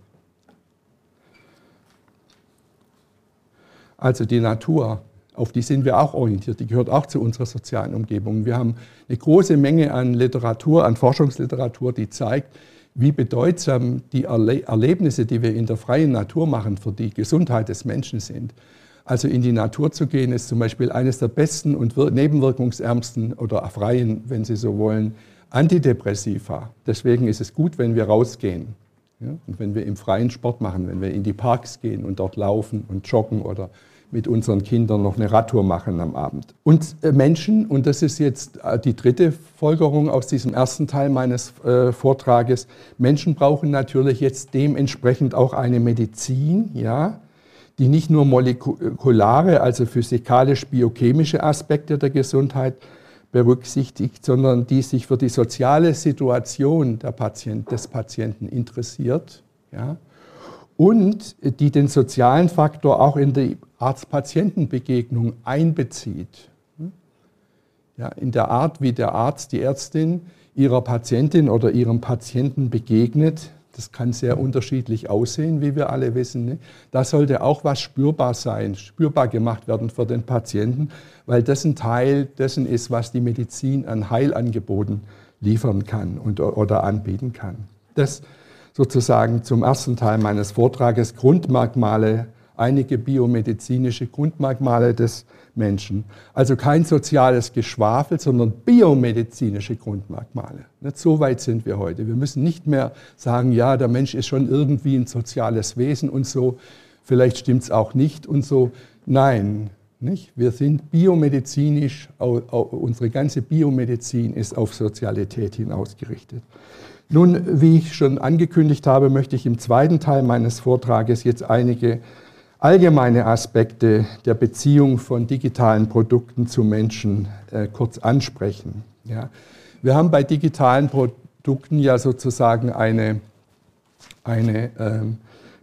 Also die Natur, auf die sind wir auch orientiert, die gehört auch zu unserer sozialen Umgebung. Wir haben eine große Menge an Literatur, an Forschungsliteratur, die zeigt, wie bedeutsam die Erle Erlebnisse, die wir in der freien Natur machen, für die Gesundheit des Menschen sind. Also in die Natur zu gehen, ist zum Beispiel eines der besten und nebenwirkungsärmsten oder freien, wenn Sie so wollen, Antidepressiva. Deswegen ist es gut, wenn wir rausgehen. Ja? Und wenn wir im freien Sport machen, wenn wir in die Parks gehen und dort laufen und joggen oder mit unseren Kindern noch eine Radtour machen am Abend. Und äh, Menschen, und das ist jetzt äh, die dritte Folgerung aus diesem ersten Teil meines äh, Vortrages, Menschen brauchen natürlich jetzt dementsprechend auch eine Medizin, ja, die nicht nur molekulare, also physikalisch-biochemische Aspekte der Gesundheit berücksichtigt, sondern die sich für die soziale Situation Patient, des Patienten interessiert. Ja und die den sozialen Faktor auch in die Arzt-Patienten-Begegnung einbezieht. Ja, in der Art, wie der Arzt, die Ärztin ihrer Patientin oder ihrem Patienten begegnet, das kann sehr unterschiedlich aussehen, wie wir alle wissen. Ne? Da sollte auch was spürbar sein, spürbar gemacht werden für den Patienten, weil das ein Teil dessen ist, was die Medizin an Heilangeboten liefern kann und, oder anbieten kann. Das sozusagen zum ersten Teil meines Vortrages Grundmerkmale, einige biomedizinische Grundmerkmale des Menschen. Also kein soziales Geschwafel, sondern biomedizinische Grundmerkmale. Nicht so weit sind wir heute. Wir müssen nicht mehr sagen, ja, der Mensch ist schon irgendwie ein soziales Wesen und so. Vielleicht stimmt es auch nicht und so. Nein, nicht? Wir sind biomedizinisch, unsere ganze Biomedizin ist auf Sozialität hin ausgerichtet. Nun, wie ich schon angekündigt habe, möchte ich im zweiten Teil meines Vortrages jetzt einige allgemeine Aspekte der Beziehung von digitalen Produkten zu Menschen äh, kurz ansprechen. Ja. Wir haben bei digitalen Produkten ja sozusagen eine, eine ähm,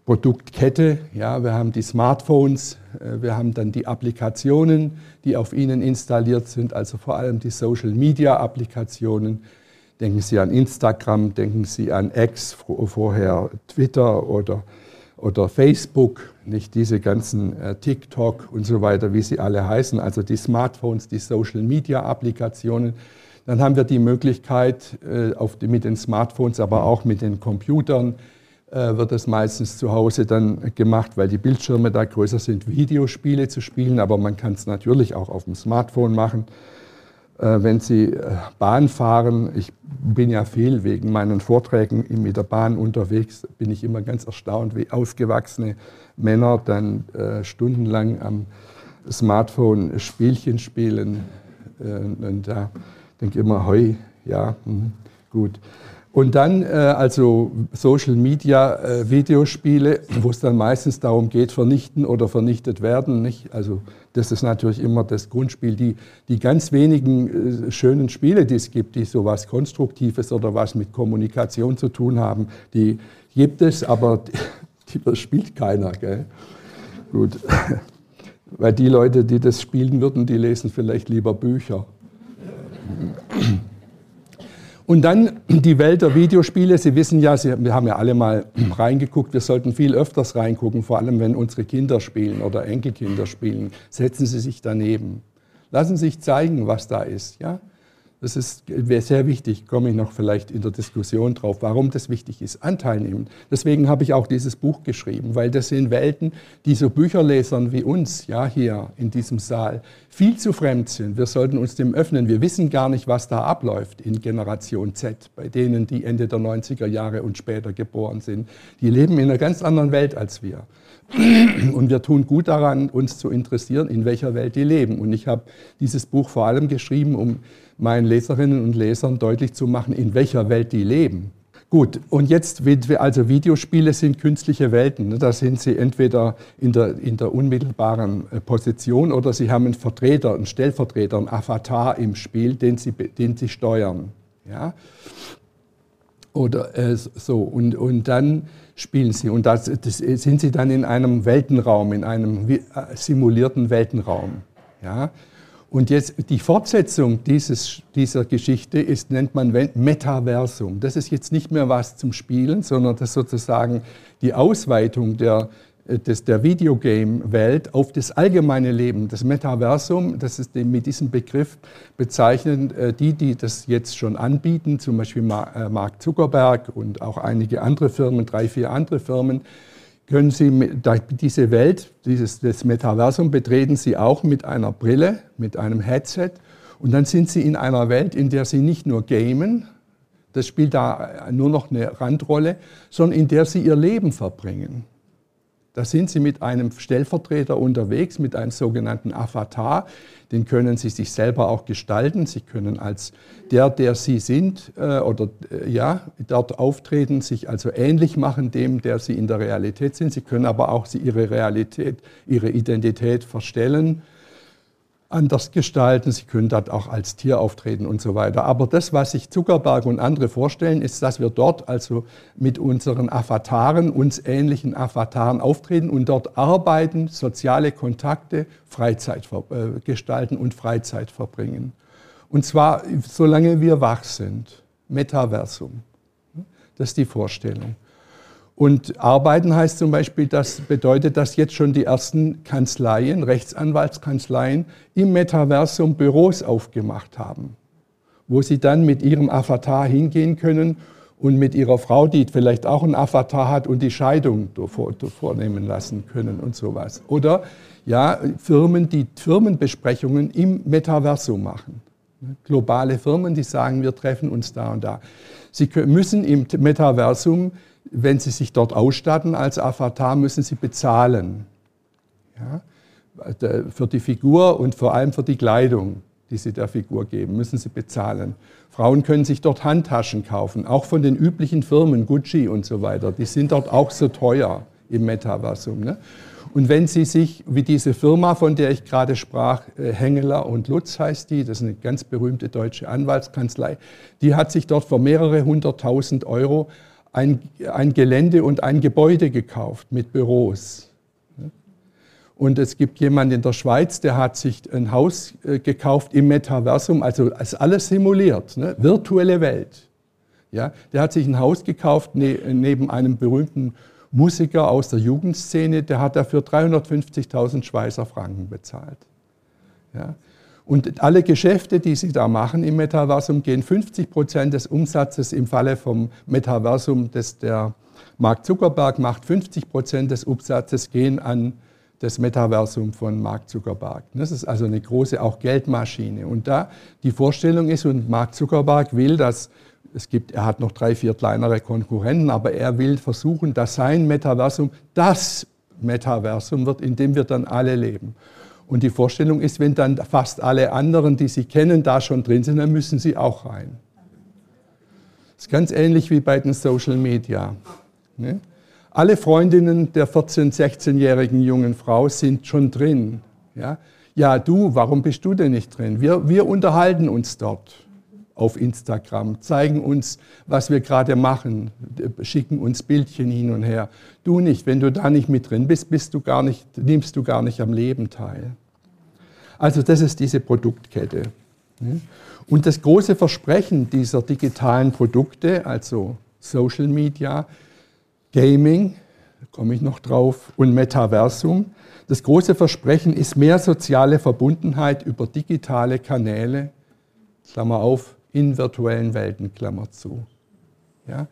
Produktkette. Ja, wir haben die Smartphones, äh, wir haben dann die Applikationen, die auf ihnen installiert sind, also vor allem die Social-Media-Applikationen. Denken Sie an Instagram, denken Sie an X, vorher Twitter oder, oder Facebook, nicht diese ganzen äh, TikTok und so weiter, wie sie alle heißen, also die Smartphones, die Social-Media-Applikationen. Dann haben wir die Möglichkeit, äh, auf die, mit den Smartphones, aber auch mit den Computern, äh, wird es meistens zu Hause dann gemacht, weil die Bildschirme da größer sind, Videospiele zu spielen, aber man kann es natürlich auch auf dem Smartphone machen. Äh, wenn Sie äh, Bahn fahren, ich bin ja viel wegen meinen Vorträgen mit der Bahn unterwegs, bin ich immer ganz erstaunt, wie ausgewachsene Männer dann stundenlang am Smartphone Spielchen spielen. Und da denke ich immer, hoi, ja, mh, gut. Und dann äh, also Social Media äh, Videospiele, wo es dann meistens darum geht, vernichten oder vernichtet werden. Nicht? Also das ist natürlich immer das Grundspiel. Die, die ganz wenigen äh, schönen Spiele, die es gibt, die so was Konstruktives oder was mit Kommunikation zu tun haben, die gibt es, aber <laughs> die, die spielt keiner. Gell? Gut. <laughs> Weil die Leute, die das spielen würden, die lesen vielleicht lieber Bücher. Und dann die Welt der Videospiele. Sie wissen ja, Sie, wir haben ja alle mal reingeguckt, wir sollten viel öfters reingucken, vor allem wenn unsere Kinder spielen oder Enkelkinder spielen. Setzen Sie sich daneben. Lassen Sie sich zeigen, was da ist. Ja? Das ist sehr wichtig, komme ich noch vielleicht in der Diskussion drauf, warum das wichtig ist. Anteil nehmen. Deswegen habe ich auch dieses Buch geschrieben, weil das sind Welten, die so Bücherlesern wie uns, ja, hier in diesem Saal, viel zu fremd sind. Wir sollten uns dem öffnen. Wir wissen gar nicht, was da abläuft in Generation Z, bei denen, die Ende der 90er Jahre und später geboren sind. Die leben in einer ganz anderen Welt als wir. Und wir tun gut daran, uns zu interessieren, in welcher Welt die leben. Und ich habe dieses Buch vor allem geschrieben, um meinen Leserinnen und Lesern deutlich zu machen, in welcher Welt die leben. Gut, und jetzt, also Videospiele sind künstliche Welten. Ne? Da sind sie entweder in der, in der unmittelbaren äh, Position oder sie haben einen Vertreter, einen Stellvertreter, einen Avatar im Spiel, den sie, den sie steuern. Ja? Oder äh, so, und, und dann spielen sie. Und da sind sie dann in einem Weltenraum, in einem äh, simulierten Weltenraum. Ja? Und jetzt die Fortsetzung dieses, dieser Geschichte ist, nennt man Metaversum. Das ist jetzt nicht mehr was zum Spielen, sondern das ist sozusagen die Ausweitung der, äh, des, der Videogame-Welt auf das allgemeine Leben. Das Metaversum, das ist mit diesem Begriff bezeichnen äh, die, die das jetzt schon anbieten, zum Beispiel äh, Mark Zuckerberg und auch einige andere Firmen, drei, vier andere Firmen, können Sie diese Welt, dieses das Metaversum betreten Sie auch mit einer Brille, mit einem Headset und dann sind Sie in einer Welt, in der Sie nicht nur gamen, das spielt da nur noch eine Randrolle, sondern in der Sie Ihr Leben verbringen. Da sind Sie mit einem Stellvertreter unterwegs, mit einem sogenannten Avatar. Den können Sie sich selber auch gestalten. Sie können als der, der Sie sind äh, oder äh, ja, dort auftreten, sich also ähnlich machen dem, der Sie in der Realität sind. Sie können aber auch Ihre Realität, Ihre Identität verstellen anders gestalten. Sie können dort auch als Tier auftreten und so weiter. Aber das, was sich Zuckerberg und andere vorstellen, ist, dass wir dort also mit unseren Avataren, uns ähnlichen Avataren auftreten und dort arbeiten, soziale Kontakte, Freizeit äh, gestalten und Freizeit verbringen. Und zwar solange wir wach sind. Metaversum. Das ist die Vorstellung. Und arbeiten heißt zum Beispiel, das bedeutet, dass jetzt schon die ersten Kanzleien, Rechtsanwaltskanzleien im Metaversum Büros aufgemacht haben, wo sie dann mit ihrem Avatar hingehen können und mit ihrer Frau, die vielleicht auch einen Avatar hat und die Scheidung vornehmen lassen können und sowas. Oder ja, Firmen, die Firmenbesprechungen im Metaversum machen. Globale Firmen, die sagen, wir treffen uns da und da. Sie müssen im Metaversum wenn Sie sich dort ausstatten als Avatar, müssen Sie bezahlen. Ja? Für die Figur und vor allem für die Kleidung, die Sie der Figur geben, müssen Sie bezahlen. Frauen können sich dort Handtaschen kaufen, auch von den üblichen Firmen, Gucci und so weiter. Die sind dort auch so teuer im Metaversum. Ne? Und wenn Sie sich, wie diese Firma, von der ich gerade sprach, äh, Hengeler und Lutz heißt die, das ist eine ganz berühmte deutsche Anwaltskanzlei, die hat sich dort für mehrere hunderttausend Euro ein, ein Gelände und ein Gebäude gekauft mit Büros. Und es gibt jemanden in der Schweiz, der hat sich ein Haus äh, gekauft im Metaversum, also ist alles simuliert, ne? virtuelle Welt. Ja? Der hat sich ein Haus gekauft ne, neben einem berühmten Musiker aus der Jugendszene, der hat dafür 350.000 Schweizer Franken bezahlt. Ja? Und alle Geschäfte, die Sie da machen im Metaversum, gehen 50 Prozent des Umsatzes im Falle vom Metaversum des, der, Mark Zuckerberg macht 50 Prozent des Umsatzes gehen an das Metaversum von Mark Zuckerberg. Das ist also eine große auch Geldmaschine. Und da die Vorstellung ist, und Mark Zuckerberg will, dass es gibt, er hat noch drei, vier kleinere Konkurrenten, aber er will versuchen, dass sein Metaversum das Metaversum wird, in dem wir dann alle leben. Und die Vorstellung ist, wenn dann fast alle anderen, die Sie kennen, da schon drin sind, dann müssen Sie auch rein. Das ist ganz ähnlich wie bei den Social Media. Ne? Alle Freundinnen der 14-, 16-jährigen jungen Frau sind schon drin. Ja? ja, du, warum bist du denn nicht drin? Wir, wir unterhalten uns dort auf Instagram, zeigen uns, was wir gerade machen, schicken uns Bildchen hin und her. Du nicht, wenn du da nicht mit drin bist, bist du gar nicht, nimmst du gar nicht am Leben teil. Also das ist diese Produktkette. Und das große Versprechen dieser digitalen Produkte, also Social Media, Gaming, da komme ich noch drauf, und Metaversum, das große Versprechen ist mehr soziale Verbundenheit über digitale Kanäle, Klammer auf, in virtuellen Welten, Klammer zu. Ja?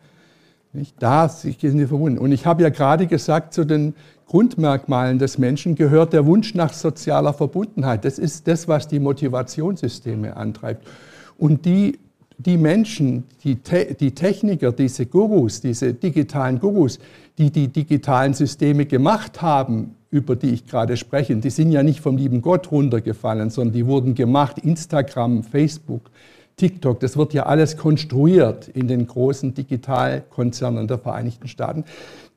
Nicht? Da sind sie verbunden. Und ich habe ja gerade gesagt, zu den Grundmerkmalen des Menschen gehört der Wunsch nach sozialer Verbundenheit. Das ist das, was die Motivationssysteme antreibt. Und die, die Menschen, die, Te die Techniker, diese Gurus, diese digitalen Gurus, die die digitalen Systeme gemacht haben, über die ich gerade spreche, die sind ja nicht vom lieben Gott runtergefallen, sondern die wurden gemacht, Instagram, Facebook, TikTok, das wird ja alles konstruiert in den großen Digitalkonzernen der Vereinigten Staaten.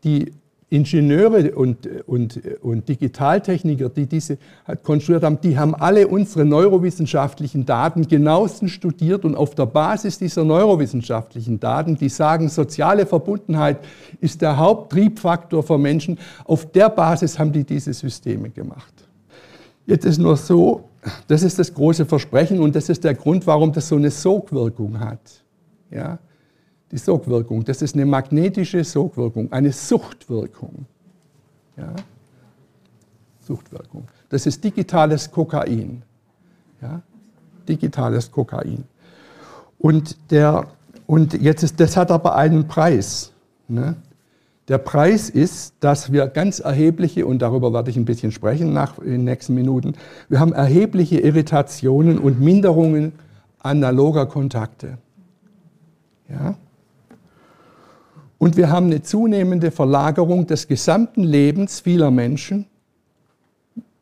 Die Ingenieure und, und, und Digitaltechniker, die diese konstruiert haben, die haben alle unsere neurowissenschaftlichen Daten genauestens studiert und auf der Basis dieser neurowissenschaftlichen Daten, die sagen, soziale Verbundenheit ist der Haupttriebfaktor für Menschen, auf der Basis haben die diese Systeme gemacht. Jetzt ist nur so, das ist das große Versprechen und das ist der Grund, warum das so eine Sogwirkung hat. Ja? Die Sogwirkung, das ist eine magnetische Sogwirkung, eine Suchtwirkung. Ja? Suchtwirkung. Das ist digitales Kokain. Ja? Digitales Kokain. Und, der, und jetzt ist, das hat aber einen Preis. Ne? Der Preis ist, dass wir ganz erhebliche, und darüber werde ich ein bisschen sprechen nach, in den nächsten Minuten, wir haben erhebliche Irritationen und Minderungen analoger Kontakte. Ja? Und wir haben eine zunehmende Verlagerung des gesamten Lebens vieler Menschen,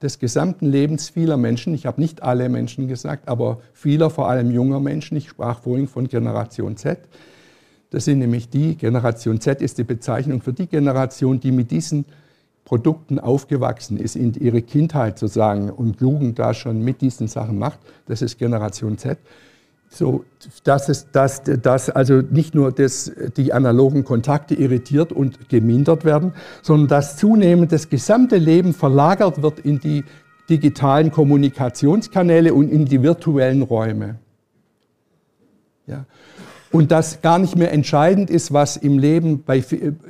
des gesamten Lebens vieler Menschen, ich habe nicht alle Menschen gesagt, aber vieler, vor allem junger Menschen, ich sprach vorhin von Generation Z, das sind nämlich die, Generation Z ist die Bezeichnung für die Generation, die mit diesen Produkten aufgewachsen ist, in ihre Kindheit sozusagen und Jugend da schon mit diesen Sachen macht. Das ist Generation Z. So, dass, es, dass, dass also nicht nur das, die analogen Kontakte irritiert und gemindert werden, sondern dass zunehmend das gesamte Leben verlagert wird in die digitalen Kommunikationskanäle und in die virtuellen Räume. Ja und das gar nicht mehr entscheidend ist, was im Leben bei,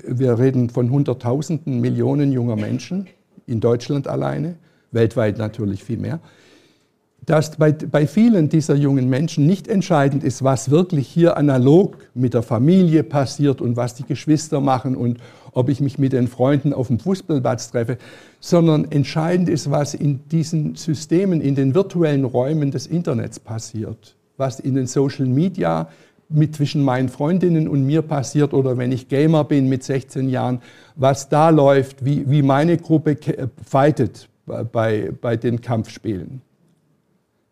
wir reden von Hunderttausenden, Millionen junger Menschen in Deutschland alleine, weltweit natürlich viel mehr, dass bei, bei vielen dieser jungen Menschen nicht entscheidend ist, was wirklich hier analog mit der Familie passiert und was die Geschwister machen und ob ich mich mit den Freunden auf dem Fußballplatz treffe, sondern entscheidend ist, was in diesen Systemen, in den virtuellen Räumen des Internets passiert, was in den Social Media mit zwischen meinen Freundinnen und mir passiert oder wenn ich Gamer bin mit 16 Jahren, was da läuft, wie, wie meine Gruppe äh, fightet bei, bei den Kampfspielen.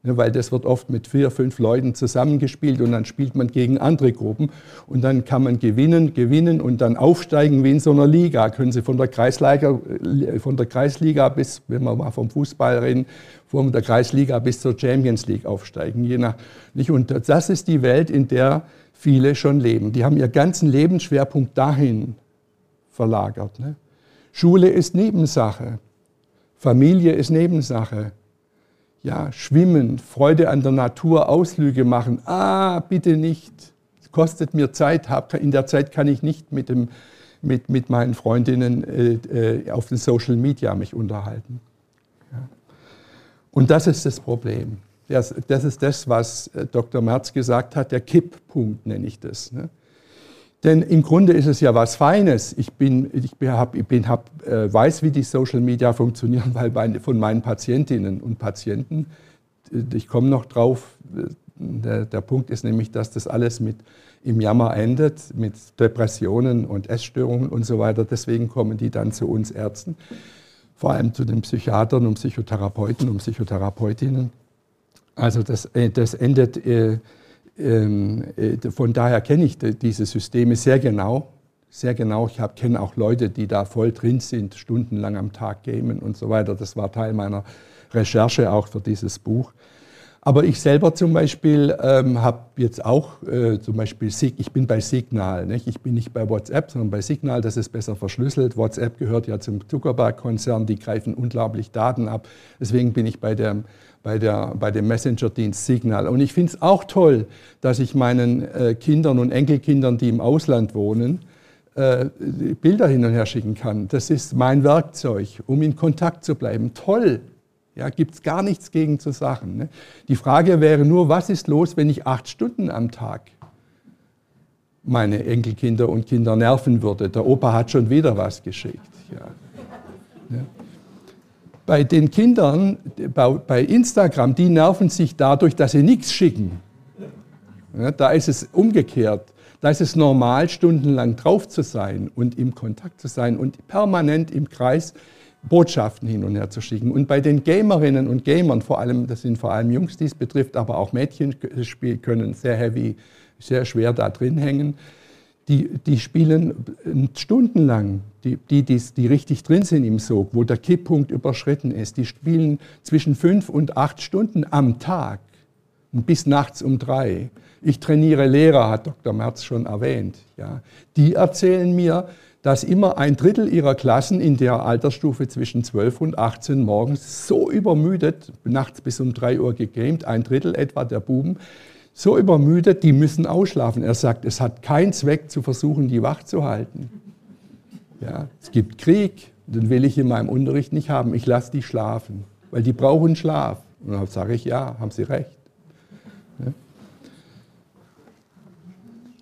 Ja, weil das wird oft mit vier, fünf Leuten zusammengespielt und dann spielt man gegen andere Gruppen und dann kann man gewinnen, gewinnen und dann aufsteigen wie in so einer Liga. Können Sie von der Kreisliga, äh, von der Kreisliga bis, wenn wir mal vom Fußball reden, von der Kreisliga bis zur Champions League aufsteigen. Je nach, nicht? Und das ist die Welt, in der viele schon leben. Die haben ihren ganzen Lebensschwerpunkt dahin verlagert. Ne? Schule ist Nebensache, Familie ist Nebensache ja, schwimmen, Freude an der Natur, Ausflüge machen. Ah, bitte nicht. Es kostet mir Zeit. In der Zeit kann ich nicht mit, dem, mit, mit meinen Freundinnen äh, äh, auf den Social Media mich unterhalten. Ja. Und das ist das Problem. Das, das, ist das, was äh, Dr. Merz gesagt hat, der Kipppunkt nenne ich das. Ne? Denn im Grunde ist es ja was Feines. Ich, bin, ich hab, bin, hab, äh, weiß, wie die Social Media funktionieren, <laughs> weil bei, von meinen Patientinnen und Patienten, äh, ich komme noch drauf, äh, der, der, Punkt ist nämlich, dass das alles mit im Jammer endet, mit Depressionen und Essstörungen und so weiter. Deswegen kommen die dann zu uns Ärzten, vor allem zu den Psychiatern und Psychotherapeuten und Psychotherapeutinnen. Also das, das endet. Äh, ähm, äh, von daher kenne ich diese Systeme sehr genau. Sehr genau. Ich kenne auch Leute, die da voll drin sind, stundenlang am Tag gamen und so weiter. Das war Teil meiner Recherche auch für dieses Buch. Aber ich selber zum Beispiel ähm, habe jetzt auch äh, zum Beispiel, ich bin bei Signal, nicht? ich bin nicht bei WhatsApp, sondern bei Signal, das ist besser verschlüsselt. WhatsApp gehört ja zum Zuckerberg-Konzern, die greifen unglaublich Daten ab. Deswegen bin ich bei der bei, der, bei dem Messenger-Dienst Signal. Und ich finde es auch toll, dass ich meinen äh, Kindern und Enkelkindern, die im Ausland wohnen, äh, Bilder hin und her schicken kann. Das ist mein Werkzeug, um in Kontakt zu bleiben. Toll! Ja, gibt es gar nichts gegen zu sagen. Ne? Die Frage wäre nur, was ist los, wenn ich acht Stunden am Tag meine Enkelkinder und Kinder nerven würde? Der Opa hat schon wieder was geschickt. Ja. Ja bei den Kindern bei Instagram, die nerven sich dadurch, dass sie nichts schicken. Ja, da ist es umgekehrt. Da ist es normal, stundenlang drauf zu sein und im Kontakt zu sein und permanent im Kreis Botschaften hin und her zu schicken. Und bei den Gamerinnen und Gamern, vor allem, das sind vor allem Jungs, die es betrifft, aber auch Mädchen können sehr heavy, sehr schwer da drin hängen die, die spielen stundenlang, die, die, die, die richtig drin sind im Sog, wo der Kipppunkt überschritten ist, die spielen zwischen fünf und acht Stunden am Tag bis nachts um drei. Ich trainiere Lehrer, hat Dr. Merz schon erwähnt. Ja. Die erzählen mir, dass immer ein Drittel ihrer Klassen in der Altersstufe zwischen 12 und 18 morgens so übermüdet, nachts bis um 3 Uhr gegamed, ein Drittel etwa der Buben, so übermüdet, die müssen ausschlafen. Er sagt, es hat keinen Zweck zu versuchen, die wach zu halten. Ja, es gibt Krieg, den will ich in meinem Unterricht nicht haben. Ich lasse die schlafen, weil die brauchen Schlaf. Und dann sage ich, ja, haben Sie recht. Ja.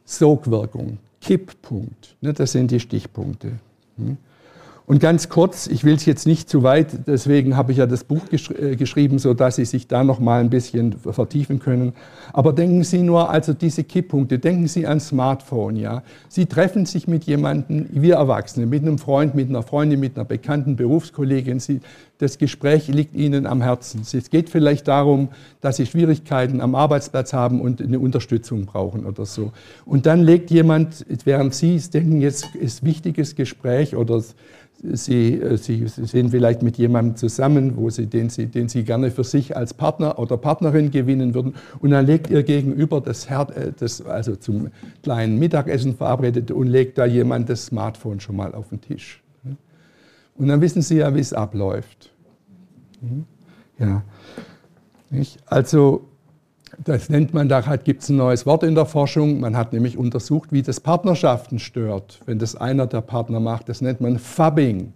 Sogwirkung, Kipppunkt, ne, das sind die Stichpunkte. Hm. Und ganz kurz, ich will es jetzt nicht zu weit, deswegen habe ich ja das Buch gesch äh, geschrieben, sodass Sie sich da noch mal ein bisschen vertiefen können. Aber denken Sie nur, also diese Kipppunkte, denken Sie an Smartphone, ja. Sie treffen sich mit jemandem, wir Erwachsene, mit einem Freund, mit einer Freundin, mit einer bekannten Berufskollegin. Sie, das Gespräch liegt Ihnen am Herzen. Es geht vielleicht darum, dass Sie Schwierigkeiten am Arbeitsplatz haben und eine Unterstützung brauchen oder so. Und dann legt jemand, während Sie denken, jetzt ist wichtiges Gespräch oder Sie, äh, Sie, sind vielleicht mit jemandem zusammen, wo Sie, den, Sie, den Sie gerne für sich als Partner oder Partnerin gewinnen würden. Und dann legt Ihr Gegenüber das, Her äh, das also zum kleinen Mittagessen verabredet und legt da jemand das Smartphone schon mal auf den Tisch. Und dann wissen Sie ja, wie es abläuft. Ja. Also das nennt man, da gibt es ein neues Wort in der Forschung. Man hat nämlich untersucht, wie das Partnerschaften stört, wenn das einer der Partner macht. Das nennt man Fubbing.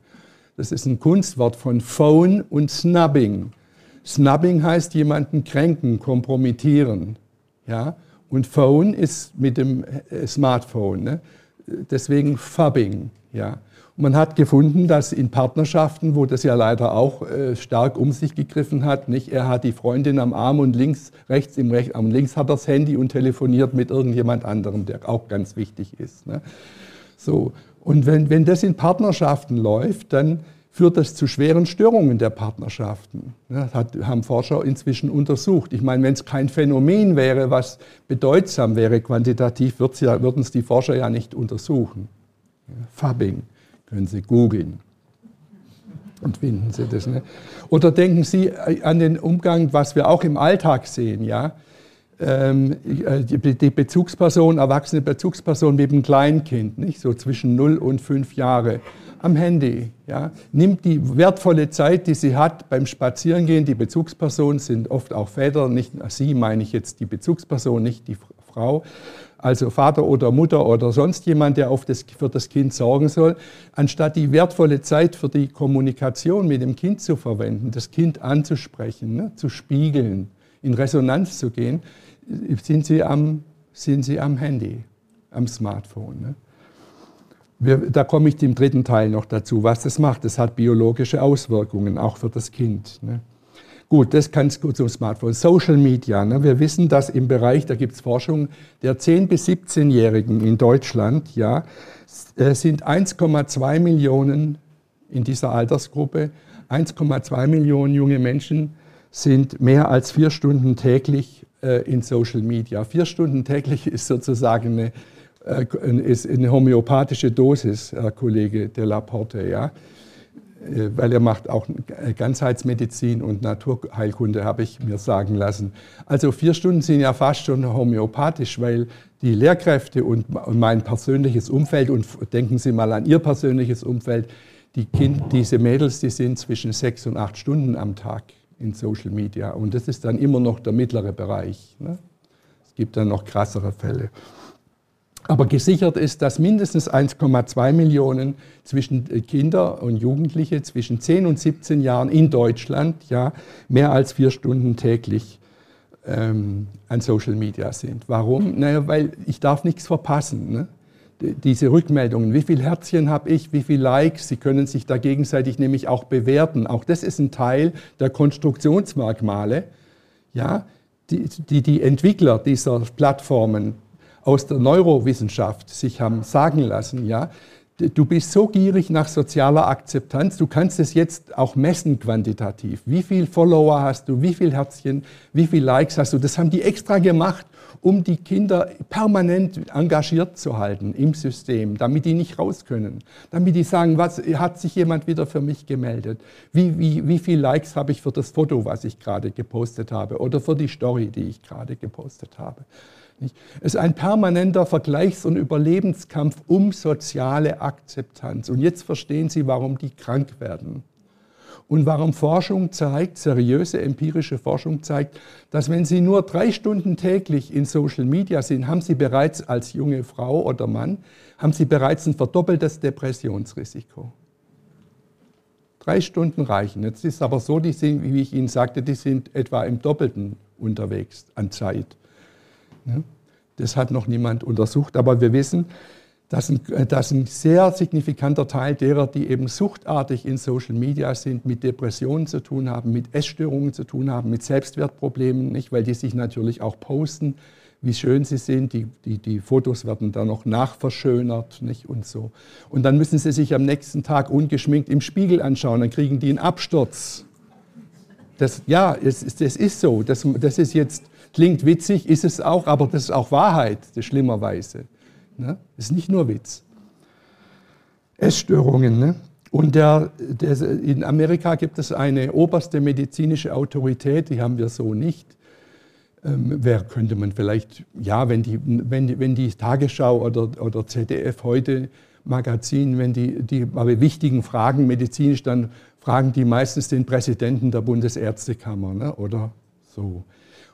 Das ist ein Kunstwort von Phone und Snubbing. Snubbing heißt jemanden kränken, kompromittieren. Ja? Und Phone ist mit dem äh, Smartphone. Ne? Deswegen Fubbing. Ja? Man hat gefunden, dass in Partnerschaften, wo das ja leider auch äh, stark um sich gegriffen hat, nicht, er hat die Freundin am Arm und links, rechts im Recht, am links hat er das Handy und telefoniert mit irgendjemand anderem, der auch ganz wichtig ist. Ne? So. Und wenn, wenn das in Partnerschaften läuft, dann führt das zu schweren Störungen der Partnerschaften. Das hat, haben Forscher inzwischen untersucht. Ich meine, wenn es kein Phänomen wäre, was bedeutsam wäre quantitativ, würden es die Forscher ja nicht untersuchen. Fabbing. Können Sie googeln und finden Sie das. Ne? Oder denken Sie an den Umgang, was wir auch im Alltag sehen, ja? Ähm, die Bezugsperson, erwachsene Bezugsperson mit einem Kleinkind, nicht? so zwischen 0 und 5 Jahre, am Handy. Ja? Nimmt die wertvolle Zeit, die sie hat beim Spazierengehen, die Bezugsperson sind oft auch Väter, nicht Sie meine ich jetzt die Bezugsperson, nicht die Frau, also Vater oder Mutter oder sonst jemand, der auf das, für das Kind sorgen soll, anstatt die wertvolle Zeit für die Kommunikation mit dem Kind zu verwenden, das Kind anzusprechen, ne, zu spiegeln, in Resonanz zu gehen, sind sie am, sind sie am Handy. am Smartphone. Ne? Wir, da komme ich im dritten Teil noch dazu, was das macht. Das hat biologische Auswirkungen, auch für das Kind. Ne? Gut, das ganz gut zum Smartphone. Social Media. Ne? Wir wissen, dass im Bereich, da gibt es Forschung, der 10- bis 17-Jährigen in Deutschland ja, äh, sind 1,2 Millionen in dieser Altersgruppe. 1,2 Millionen junge Menschen sind mehr als vier Stunden täglich äh, in Social Media. Vier Stunden täglich <laughs> ist sozusagen eine, äh, ist eine homöopathische Dosis, Herr Kollege de la Porte. Ja? Äh, weil er macht auch Ganzheitsmedizin und Naturheilkunde, habe ich mir sagen lassen. Also vier Stunden sind ja fast schon homöopathisch, weil die Lehrkräfte und mein persönliches Umfeld, und denken Sie mal an Ihr persönliches Umfeld, die kind, diese Mädels, die sind zwischen sechs und acht Stunden am Tag in Social Media. Und das ist dann immer noch der mittlere Bereich. Ne? Es gibt dann noch krassere Fälle. Aber gesichert ist, dass mindestens 1,2 Millionen zwischen äh, Kinder und Jugendliche zwischen 10 und 17 Jahren in Deutschland ja, mehr als vier Stunden täglich ähm, an Social Media sind. Warum? Naja, weil ich darf nichts verpassen. Ne? Diese Rückmeldungen, wie viel Herzchen habe ich, wie viel Likes, sie können sich da gegenseitig nämlich auch bewerten. Auch das ist ein Teil der Konstruktionsmerkmale, ja, die, die die Entwickler dieser Plattformen aus der Neurowissenschaft sich haben sagen lassen, ja, du bist so gierig nach sozialer Akzeptanz, du kannst es jetzt auch messen quantitativ. Wie viel Follower hast du, wie viel Herzchen, wie viel Likes hast du? Das haben die extra gemacht, um die Kinder permanent engagiert zu halten im System, damit die nicht raus können. Damit die sagen, was hat sich jemand wieder für mich gemeldet? Wie, wie, wie viel Likes habe ich für das Foto, was ich gerade gepostet habe oder für die Story, die ich gerade gepostet habe? Es ist ein permanenter Vergleichs- und Überlebenskampf um soziale Akzeptanz. Und jetzt verstehen Sie, warum die krank werden. Und warum Forschung zeigt, seriöse empirische Forschung zeigt, dass wenn Sie nur drei Stunden täglich in Social Media sind, haben Sie bereits als junge Frau oder Mann, haben Sie bereits ein verdoppeltes Depressionsrisiko. Drei Stunden reichen. Jetzt ist es aber so, die sind, wie ich Ihnen sagte, die sind etwa im Doppelten unterwegs an Zeit. Das hat noch niemand untersucht, aber wir wissen, dass ein, dass ein, sehr signifikanter Teil derer, die eben suchtartig in Social Media sind, mit Depressionen zu tun haben, mit Essstörungen zu tun haben, mit Selbstwertproblemen, nicht? weil die sich natürlich auch posten, wie schön sie sind. Die, die, die Fotos werden dann noch nachverschönert nicht? und so. Und dann müssen sie sich am nächsten Tag ungeschminkt im Spiegel anschauen, dann kriegen die einen Absturz. Das, ja, es, das ist so. Das, das ist jetzt Klingt witzig, ist es auch, aber das ist auch Wahrheit, das schlimmerweise. Ne? Das ist nicht nur Witz. Essstörungen. Ne? Und der, der, in Amerika gibt es eine oberste medizinische Autorität, die haben wir so nicht. Ähm, wer könnte man vielleicht, ja, wenn die, wenn die, wenn die Tagesschau oder, oder ZDF heute Magazin, wenn die, die bei wichtigen Fragen medizinisch, dann fragen die meistens den Präsidenten der Bundesärztekammer ne, oder so.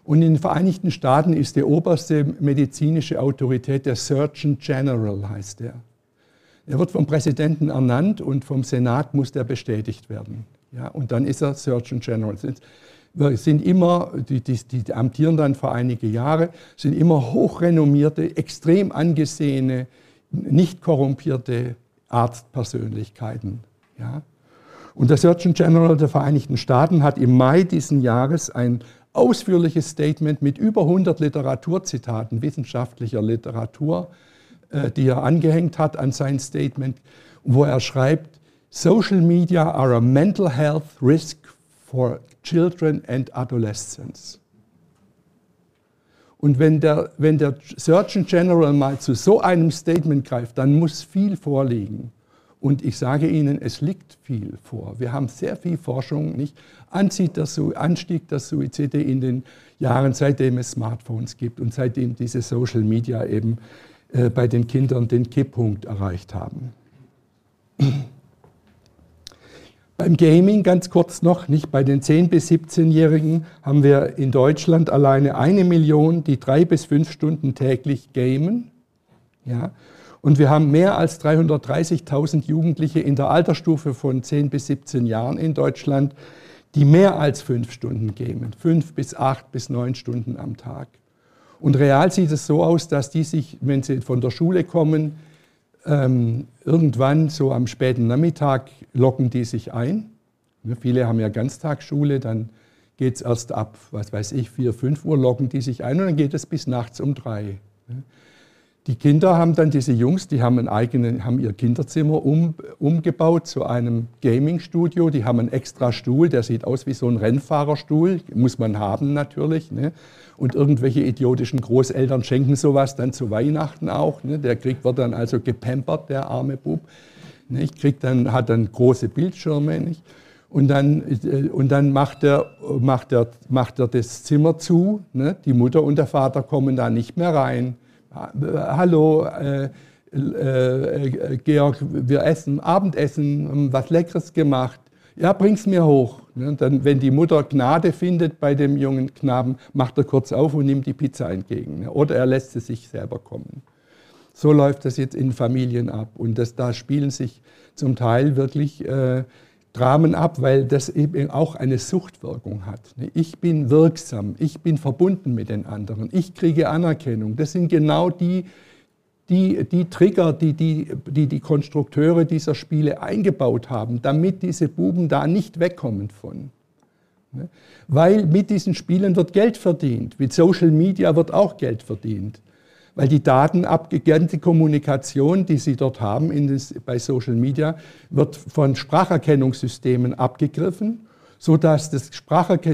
Und in den Vereinigten Staaten ist die oberste medizinische Autorität der Surgeon General, heißt er. Er wird vom Präsidenten ernannt und vom Senat muss der bestätigt werden. Ja, und dann ist er Surgeon General. Wir sind immer, die, die, die amtieren dann für einige Jahre, sind immer hochrenommierte, extrem angesehene, nicht korrumpierte Arztpersönlichkeiten. Ja. Und der Surgeon General der Vereinigten Staaten hat im Mai diesen Jahres ein ausführliches Statement mit über 100 Literaturzitaten wissenschaftlicher Literatur, äh, die er angehängt hat an sein Statement, wo er schreibt, Social media are a mental health risk for children and adolescents. Und wenn der, wenn der Surgeon General mal zu so einem Statement greift, dann muss viel vorliegen. Und ich sage Ihnen, es liegt viel vor. Wir haben sehr viel Forschung, nicht? Anstieg der Suizide in den Jahren, seitdem es Smartphones gibt und seitdem diese Social Media eben äh, bei den Kindern den Kipppunkt erreicht haben. <clears throat> Beim Gaming ganz kurz noch, nicht bei den 10- bis 17-Jährigen haben wir in Deutschland alleine eine Million, die drei bis fünf Stunden täglich gamen. Ja, und wir haben mehr als 330.000 Jugendliche in der Altersstufe von 10 bis 17 Jahren in Deutschland, die mehr als fünf Stunden gehen, fünf bis acht bis neun Stunden am Tag. Und real sieht es so aus, dass die sich, wenn sie von der Schule kommen, ähm, irgendwann so am späten Nachmittag locken die sich ein. Viele haben ja Ganztagsschule, dann geht es erst ab, was weiß ich, 4, 5 Uhr locken die sich ein und dann geht es bis nachts um 3. Die Kinder haben dann, diese Jungs, die haben, einen eigenen, haben ihr Kinderzimmer um, umgebaut zu einem Gaming-Studio. Die haben einen extra Stuhl, der sieht aus wie so ein Rennfahrerstuhl, muss man haben natürlich. Ne? Und irgendwelche idiotischen Großeltern schenken sowas dann zu Weihnachten auch. Ne? Der kriegt, wird dann also gepampert, der arme Bub. Ne? Kriegt dann, hat dann große Bildschirme. Nicht? Und dann, äh, und dann macht, er, macht, er, macht er das Zimmer zu. Ne? Die Mutter und der Vater kommen da nicht mehr rein. Hallo, äh, äh, Georg, wir essen Abendessen, was Leckeres gemacht. Ja, bring's mir hoch. Ne? Dann, wenn die Mutter Gnade findet bei dem jungen Knaben, macht er kurz auf und nimmt die Pizza entgegen. Ne? Oder er lässt sie sich selber kommen. So läuft das jetzt in Familien ab. Und das, da spielen sich zum Teil wirklich äh, Dramen ab, weil das eben auch eine Suchtwirkung hat. Ich bin wirksam, ich bin verbunden mit den anderen, ich kriege Anerkennung. Das sind genau die, die, die Trigger, die die, die die Konstrukteure dieser Spiele eingebaut haben, damit diese Buben da nicht wegkommen von. Weil mit diesen Spielen wird Geld verdient, mit Social Media wird auch Geld verdient weil die Daten ganze Kommunikation, die Sie dort haben das, bei Social Media, wird von Spracherkennungssystemen abgegriffen, sodass das,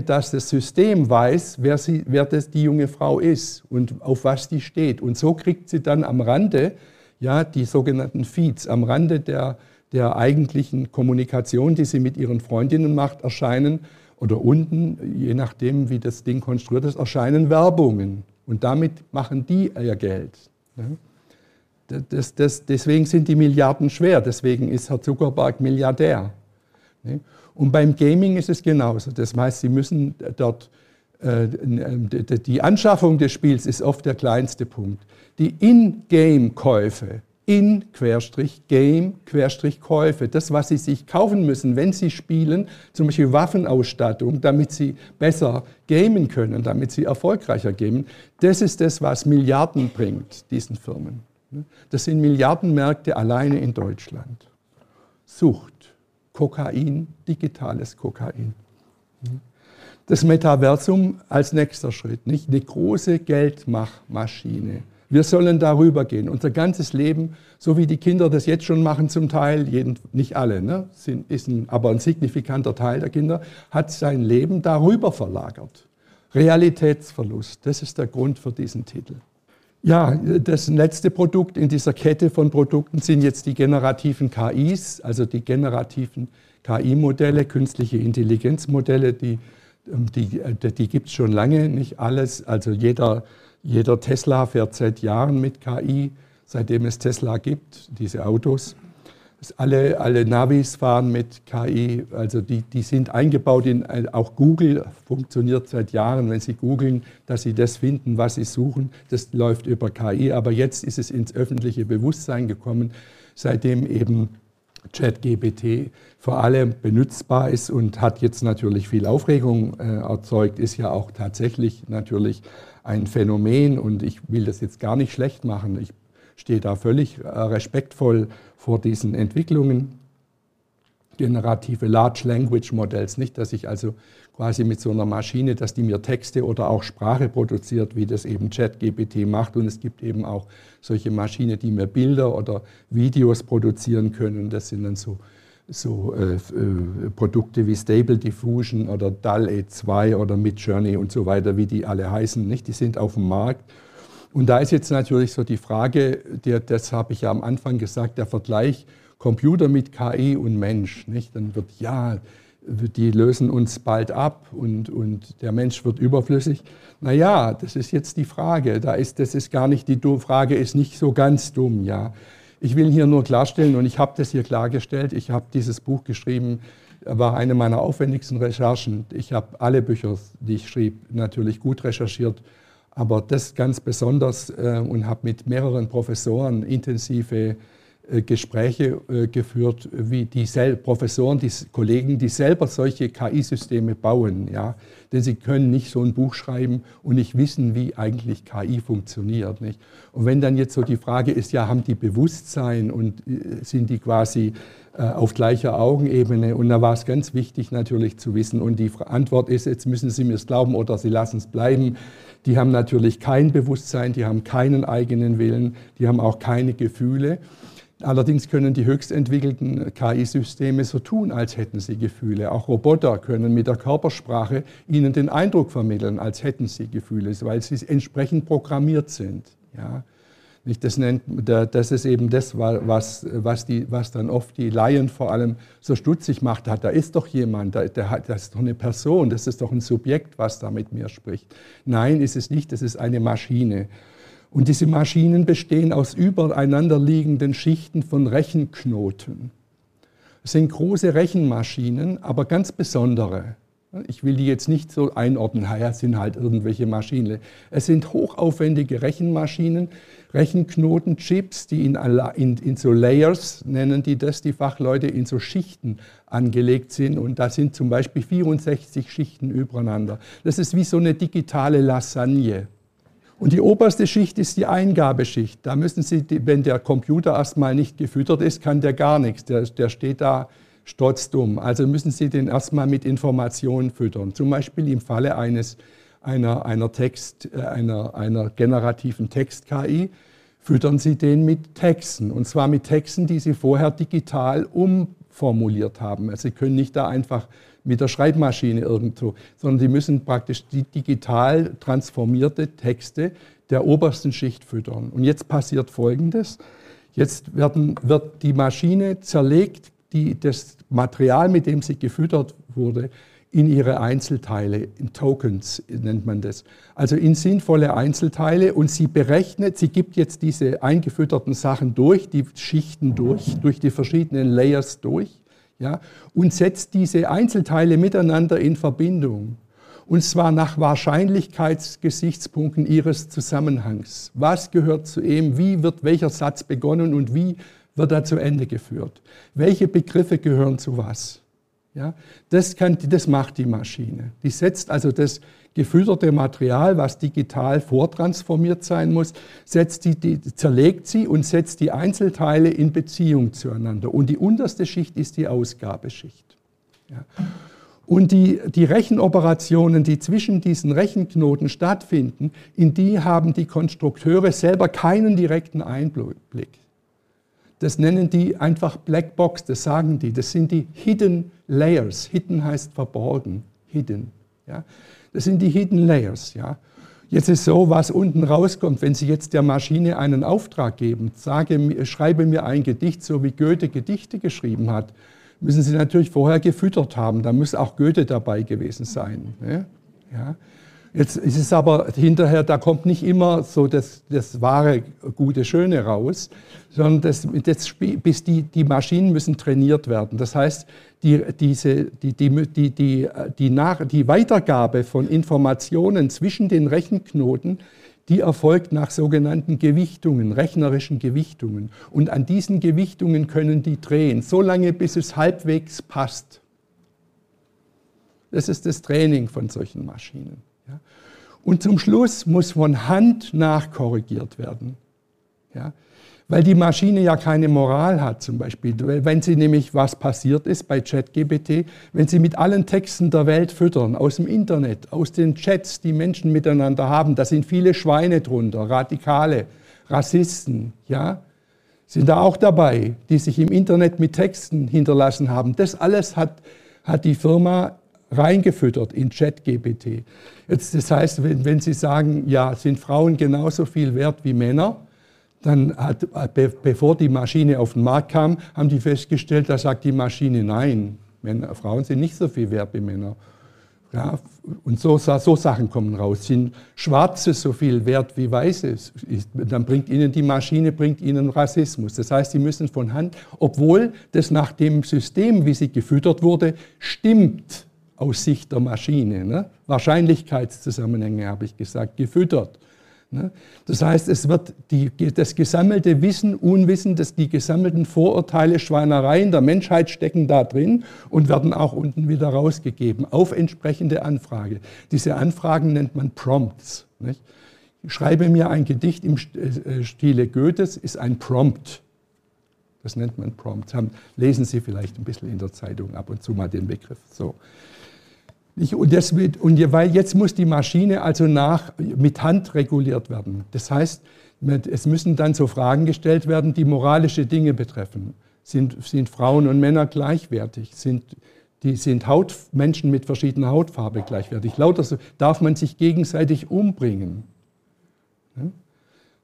dass das System weiß, wer, sie, wer das die junge Frau ist und auf was die steht. Und so kriegt sie dann am Rande ja, die sogenannten Feeds, am Rande der, der eigentlichen Kommunikation, die sie mit ihren Freundinnen macht, erscheinen oder unten, je nachdem, wie das Ding konstruiert ist, erscheinen Werbungen. Und damit machen die ihr Geld. Das, das, deswegen sind die Milliarden schwer, deswegen ist Herr Zuckerberg Milliardär. Und beim Gaming ist es genauso. Das heißt, Sie müssen dort, äh, die Anschaffung des Spiels ist oft der kleinste Punkt. Die In-Game-Käufe in-game-käufe. Das, was Sie sich kaufen müssen, wenn Sie spielen, zum Beispiel Waffenausstattung, damit Sie besser gamen können, damit Sie erfolgreicher gamen, das ist das, was Milliarden bringt, diesen Firmen. Das sind Milliardenmärkte alleine in Deutschland. Sucht, Kokain, digitales Kokain. Das Metaversum als nächster Schritt, nicht eine große Geldmachmaschine wir sollen darüber gehen. Unser ganzes Leben, so wie die Kinder das jetzt schon machen zum Teil, jeden, nicht alle, ne, sind, ist ein, aber ein signifikanter Teil der Kinder, hat sein Leben darüber verlagert. Realitätsverlust, das ist der Grund für diesen Titel. Ja, das letzte Produkt in dieser Kette von Produkten sind jetzt die generativen KIs, also die generativen KI-Modelle, künstliche Intelligenzmodelle, die, die, die gibt es schon lange, nicht alles. Also jeder jeder Tesla fährt seit Jahren mit KI, seitdem es Tesla gibt, diese Autos. Alle, alle Navis fahren mit KI, also die, die sind eingebaut in, auch Google funktioniert seit Jahren, wenn Sie googeln, dass Sie das finden, was Sie suchen, das läuft über KI. Aber jetzt ist es ins öffentliche Bewusstsein gekommen, seitdem eben ChatGPT vor allem benutzbar ist und hat jetzt natürlich viel Aufregung äh, erzeugt, ist ja auch tatsächlich natürlich ein Phänomen und ich will das jetzt gar nicht schlecht machen. Ich stehe da völlig äh, respektvoll vor diesen Entwicklungen. Generative Large Language Models, nicht, dass ich also quasi mit so einer Maschine, dass die mir Texte oder auch Sprache produziert, wie das eben ChatGPT macht. Und es gibt eben auch solche Maschinen, die mir Bilder oder Videos produzieren können. Das sind dann so so äh, äh, Produkte wie Stable Diffusion oder DAL E2 oder Midjourney und so weiter, wie die alle heißen, nicht? die sind auf dem Markt. Und da ist jetzt natürlich so die Frage, der, das habe ich ja am Anfang gesagt, der Vergleich Computer mit KI und Mensch. Nicht? Dann wird, ja, die lösen uns bald ab und, und der Mensch wird überflüssig. Naja, das ist jetzt die Frage. Da ist, das ist gar nicht, die Frage ist nicht so ganz dumm, ja. Ich will hier nur klarstellen, und ich habe das hier klargestellt, ich habe dieses Buch geschrieben, war eine meiner aufwendigsten Recherchen. Ich habe alle Bücher, die ich schrieb, natürlich gut recherchiert, aber das ganz besonders äh, und habe mit mehreren Professoren intensive Gespräche äh, geführt, wie die Professoren, die Kollegen, die selber solche KI-Systeme bauen. Ja? Denn sie können nicht so ein Buch schreiben und nicht wissen, wie eigentlich KI funktioniert. Nicht? Und wenn dann jetzt so die Frage ist, ja, haben die Bewusstsein und äh, sind die quasi auf gleicher Augenebene? Und da war es ganz wichtig natürlich zu wissen. Und die Antwort ist, jetzt müssen Sie mir es glauben oder Sie lassen es bleiben. Die haben natürlich kein Bewusstsein, die haben keinen eigenen Willen, die haben auch keine Gefühle. Allerdings können die höchst entwickelten KI-Systeme so tun, als hätten sie Gefühle. Auch Roboter können mit der Körpersprache ihnen den Eindruck vermitteln, als hätten sie Gefühle, weil sie entsprechend programmiert sind. Ja. Das, nennt, das ist eben das, was, was, die, was dann oft die Laien vor allem so stutzig macht. Da ist doch jemand, das ist doch eine Person, das ist doch ein Subjekt, was da mit mir spricht. Nein, ist es nicht, das ist eine Maschine. Und diese Maschinen bestehen aus übereinander liegenden Schichten von Rechenknoten. Es sind große Rechenmaschinen, aber ganz besondere. Ich will die jetzt nicht so einordnen, naja, es sind halt irgendwelche Maschinen. Es sind hochaufwendige Rechenmaschinen, Rechenknoten, Chips, die in, in, in, so Layers, nennen die das, die Fachleute, in so Schichten angelegt sind. Und da sind zum Beispiel 64 Schichten übereinander. Das ist wie so eine digitale Lasagne. Und die oberste Schicht ist die Eingabeschicht. Da müssen Sie, wenn der Computer erstmal nicht gefüttert ist, kann der gar nichts. Der, der steht da stotzdumm. Also müssen Sie den erstmal mit Informationen füttern. Zum Beispiel im Falle eines, einer, einer, Text, äh, einer, einer generativen Text-KI füttern Sie den mit Texten. Und zwar mit Texten, die Sie vorher digital umformuliert haben. Also Sie können nicht da einfach mit der Schreibmaschine irgendwo, sondern die müssen praktisch die digital transformierte Texte der obersten Schicht füttern. Und jetzt passiert Folgendes. Jetzt werden, wird die Maschine zerlegt, die, das Material, mit dem sie gefüttert wurde, in ihre Einzelteile, in Tokens nennt man das. Also in sinnvolle Einzelteile und sie berechnet, sie gibt jetzt diese eingefütterten Sachen durch, die Schichten durch, durch die verschiedenen Layers durch ja, und setzt diese Einzelteile miteinander in Verbindung. Und zwar nach Wahrscheinlichkeitsgesichtspunkten ihres Zusammenhangs. Was gehört zu ihm? Wie wird welcher Satz begonnen und wie wird er zu Ende geführt? Welche Begriffe gehören zu was? Ja, das, kann, das macht die Maschine. Die setzt also das gefütterte Material, was digital vortransformiert sein muss, setzt die, die, zerlegt sie und setzt die Einzelteile in Beziehung zueinander. Und die unterste Schicht ist die Ausgabeschicht. Ja. Und die, die Rechenoperationen, die zwischen diesen Rechenknoten stattfinden, in die haben die Konstrukteure selber keinen direkten Einblick. Das nennen die einfach Blackbox, das sagen die. Das sind die Hidden Layers. Hidden heißt verborgen. Hidden. Ja. Das sind die Hidden Layers. Ja. Jetzt ist so, was unten rauskommt, wenn Sie jetzt der Maschine einen Auftrag geben, sage, schreibe mir ein Gedicht, so wie Goethe Gedichte geschrieben hat, müssen Sie natürlich vorher gefüttert haben. Da muss auch Goethe dabei gewesen sein. Ne? Ja. Jetzt ist es aber hinterher, da kommt nicht immer so das, das wahre, gute, schöne raus, sondern das, das, bis die, die Maschinen müssen trainiert werden. Das heißt, die, diese, die, die, die, die, die, nach, die Weitergabe von Informationen zwischen den Rechenknoten, die erfolgt nach sogenannten Gewichtungen, rechnerischen Gewichtungen. Und an diesen Gewichtungen können die drehen, solange bis es halbwegs passt. Das ist das Training von solchen Maschinen. Ja. Und zum Schluss muss von Hand nachkorrigiert werden. Ja. Weil die Maschine ja keine Moral hat zum Beispiel. Wenn sie nämlich, was passiert ist bei ChatGPT, wenn sie mit allen Texten der Welt füttern, aus dem Internet, aus den Chats, die Menschen miteinander haben, da sind viele Schweine drunter, Radikale, Rassisten, ja, sind da auch dabei, die sich im Internet mit Texten hinterlassen haben. Das alles hat, hat die Firma reingefüttert in ChatGPT. Jetzt, das heißt, wenn, wenn Sie sagen, ja, sind Frauen genauso viel wert wie Männer, dann hat, be, bevor die Maschine auf den Markt kam, haben die festgestellt, da sagt die Maschine, nein, Männer, Frauen sind nicht so viel wert wie Männer. Ja, und so, so, Sachen kommen raus. Sind Schwarze so viel wert wie Weiße? Dann bringt ihnen die Maschine bringt ihnen Rassismus. Das heißt, sie müssen von Hand, obwohl das nach dem System, wie sie gefüttert wurde, stimmt aus Sicht der Maschine. Ne? Wahrscheinlichkeitszusammenhänge habe ich gesagt, gefüttert. Ne? Das heißt, es wird die, das gesammelte Wissen, Unwissen, das, die gesammelten Vorurteile, Schweinereien der Menschheit stecken da drin und werden auch unten wieder rausgegeben auf entsprechende Anfrage. Diese Anfragen nennt man Prompts. Nicht? Ich schreibe mir ein Gedicht im äh, Stile Goethes, ist ein Prompt. Das nennt man Prompt. Lesen Sie vielleicht ein bisschen in der Zeitung ab und zu mal den Begriff. So. Und, das wird, und weil jetzt muss die Maschine also nach, mit Hand reguliert werden. Das heißt, es müssen dann so Fragen gestellt werden, die moralische Dinge betreffen. Sind, sind Frauen und Männer gleichwertig? Sind, die, sind Haut, Menschen mit verschiedener Hautfarbe gleichwertig? Lauter so, darf man sich gegenseitig umbringen?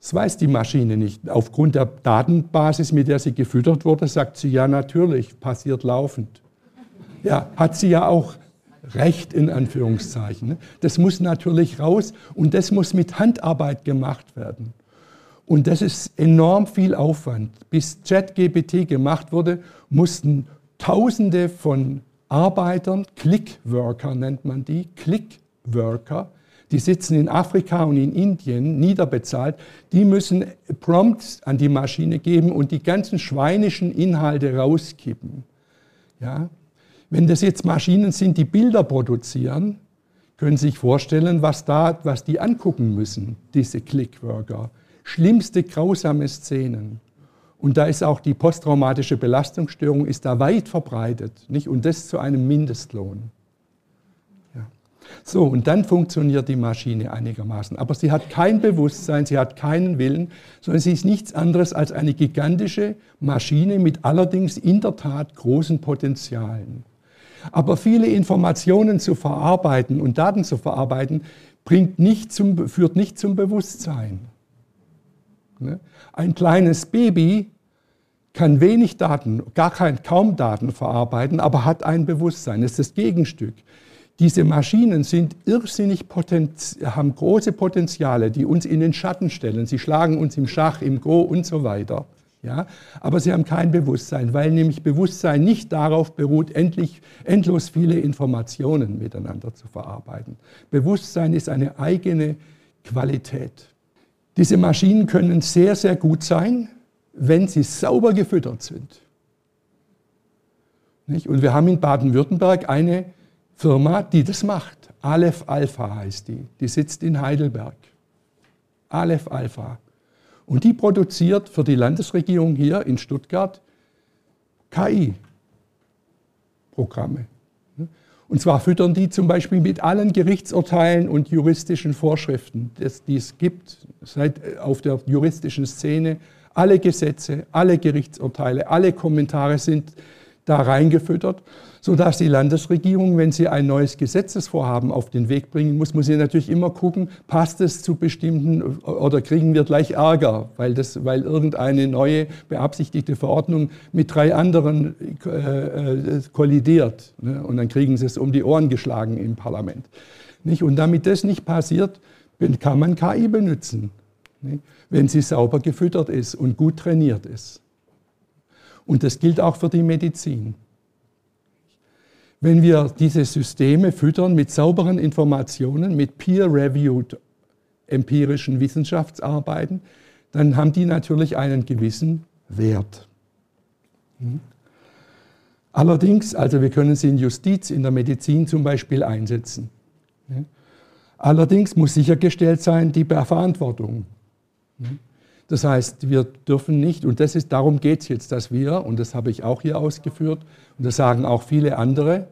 Das weiß die Maschine nicht. Aufgrund der Datenbasis, mit der sie gefüttert wurde, sagt sie, ja natürlich, passiert laufend. Ja, hat sie ja auch Recht in Anführungszeichen. Ne? Das muss natürlich raus und das muss mit Handarbeit gemacht werden. Und das ist enorm viel Aufwand. Bis ChatGPT gemacht wurde, mussten Tausende von Arbeitern, Clickworker nennt man die, Clickworker, die sitzen in Afrika und in Indien, niederbezahlt, die müssen Prompts an die Maschine geben und die ganzen schweinischen Inhalte rauskippen. Ja? Wenn das jetzt Maschinen sind, die Bilder produzieren, können Sie sich vorstellen, was, da, was die angucken müssen, diese Clickworker. Schlimmste, grausame Szenen. Und da ist auch die posttraumatische Belastungsstörung ist da weit verbreitet. Nicht? Und das zu einem Mindestlohn. Ja. So, und dann funktioniert die Maschine einigermaßen. Aber sie hat kein Bewusstsein, sie hat keinen Willen, sondern sie ist nichts anderes als eine gigantische Maschine mit allerdings in der Tat großen Potenzialen. Aber viele Informationen zu verarbeiten und Daten zu verarbeiten, bringt nicht zum, führt nicht zum Bewusstsein. Ne? Ein kleines Baby kann wenig Daten, gar kein, kaum Daten verarbeiten, aber hat ein Bewusstsein. Das ist das Gegenstück. Diese Maschinen sind irrsinnig haben große Potenziale, die uns in den Schatten stellen. Sie schlagen uns im Schach, im Go und so weiter. Ja? Aber sie haben kein Bewusstsein, weil nämlich Bewusstsein nicht darauf beruht, endlich, endlos viele Informationen miteinander zu verarbeiten. Bewusstsein ist eine eigene Qualität. Diese Maschinen können sehr, sehr gut sein, wenn sie sauber gefüttert sind. Nicht? Und wir haben in Baden-Württemberg eine Firma, die das macht. Aleph Alpha heißt die. Die sitzt in Heidelberg. Aleph Alpha. Und die produziert für die Landesregierung hier in Stuttgart KI-Programme. Und zwar füttern die zum Beispiel mit allen Gerichtsurteilen und juristischen Vorschriften, die es gibt, seit äh, auf der juristischen Szene. Alle Gesetze, alle Gerichtsurteile, alle Kommentare sind da reingefüttert sodass die Landesregierung, wenn sie ein neues Gesetzesvorhaben auf den Weg bringen muss, muss sie natürlich immer gucken, passt es zu bestimmten oder kriegen wir gleich Ärger, weil, das, weil irgendeine neue beabsichtigte Verordnung mit drei anderen äh, äh, kollidiert. Ne? Und dann kriegen sie es um die Ohren geschlagen im Parlament. Nicht? Und damit das nicht passiert, kann man KI benutzen, nicht? wenn sie sauber gefüttert ist und gut trainiert ist. Und das gilt auch für die Medizin. Wenn wir diese Systeme füttern mit sauberen Informationen, mit peer-reviewed empirischen Wissenschaftsarbeiten, dann haben die natürlich einen gewissen Wert. Hm? Allerdings, also wir können sie in Justiz, in der Medizin zum Beispiel einsetzen. Allerdings muss sichergestellt sein die Verantwortung. Das heißt, wir dürfen nicht, und das ist, darum geht es jetzt, dass wir, und das habe ich auch hier ausgeführt, und das sagen auch viele andere,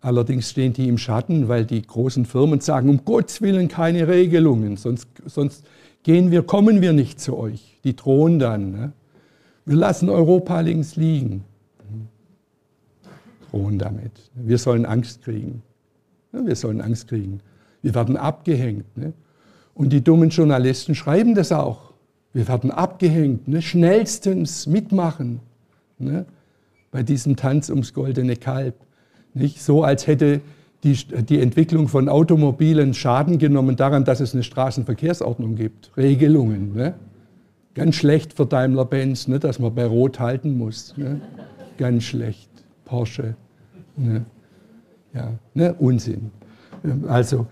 allerdings stehen die im Schatten, weil die großen Firmen sagen, um Gottes Willen keine Regelungen, sonst, sonst gehen wir, kommen wir nicht zu euch. Die drohen dann. Ne? Wir lassen Europa links liegen. Drohen damit. Wir sollen Angst kriegen. Wir sollen Angst kriegen. Wir werden abgehängt. Ne? Und die dummen Journalisten schreiben das auch. Wir werden abgehängt, ne? schnellstens mitmachen ne? bei diesem Tanz ums goldene Kalb. Nicht? So als hätte die, die Entwicklung von Automobilen Schaden genommen daran, dass es eine Straßenverkehrsordnung gibt, Regelungen. Ne? Ganz schlecht für Daimler-Benz, ne? dass man bei Rot halten muss. Ne? Ganz schlecht. Porsche. Ne? Ja, ne? Unsinn. Also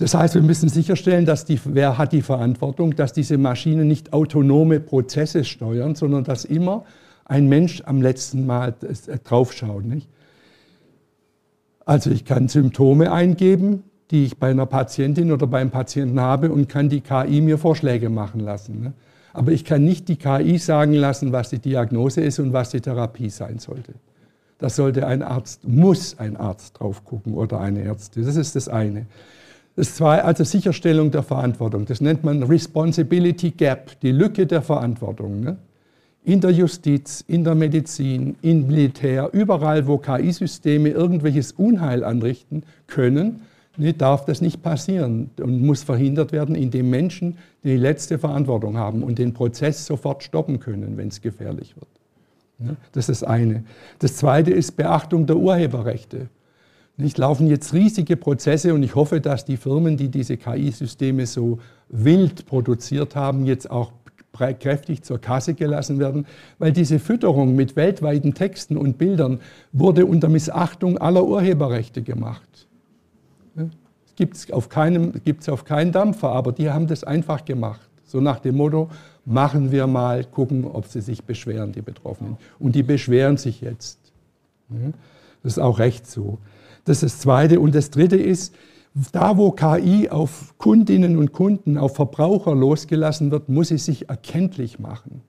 Das heißt, wir müssen sicherstellen, dass die, wer hat die Verantwortung, dass diese Maschinen nicht autonome Prozesse steuern, sondern dass immer ein Mensch am letzten Mal äh, draufschaut. Nicht? Also ich kann Symptome eingeben, die ich bei einer Patientin oder beim Patienten habe und kann die KI mir Vorschläge machen lassen. Ne? Aber ich kann nicht die KI sagen lassen, was die Diagnose ist und was die Therapie sein sollte. Das sollte ein Arzt, muss ein Arzt drauf gucken oder eine Ärztin. Das ist das eine. Das zweite, also Sicherstellung der Verantwortung. Das nennt man Responsibility Gap, die Lücke der Verantwortung. Ne? In der Justiz, in der Medizin, im Militär, überall, wo KI-Systeme irgendwelches Unheil anrichten können, ne, darf das nicht passieren und muss verhindert werden, indem Menschen die letzte Verantwortung haben und den Prozess sofort stoppen können, wenn es gefährlich wird. Ne? Das ist das eine. Das zweite ist Beachtung der Urheberrechte. Nicht laufen jetzt riesige Prozesse und ich hoffe, dass die Firmen, die diese KI-Systeme so wild produziert haben, jetzt auch kräftig zur Kasse gelassen werden, weil diese Fütterung mit weltweiten Texten und Bildern wurde unter Missachtung aller Urheberrechte gemacht. Es gibt es auf, auf keinen Dampfer, aber die haben das einfach gemacht. So nach dem Motto, machen wir mal, gucken, ob sie sich beschweren, die Betroffenen. Und die beschweren sich jetzt. Das ist auch recht so. Das ist das Zweite. Und das Dritte ist, da wo KI auf Kundinnen und Kunden, auf Verbraucher losgelassen wird, muss sie sich erkenntlich machen.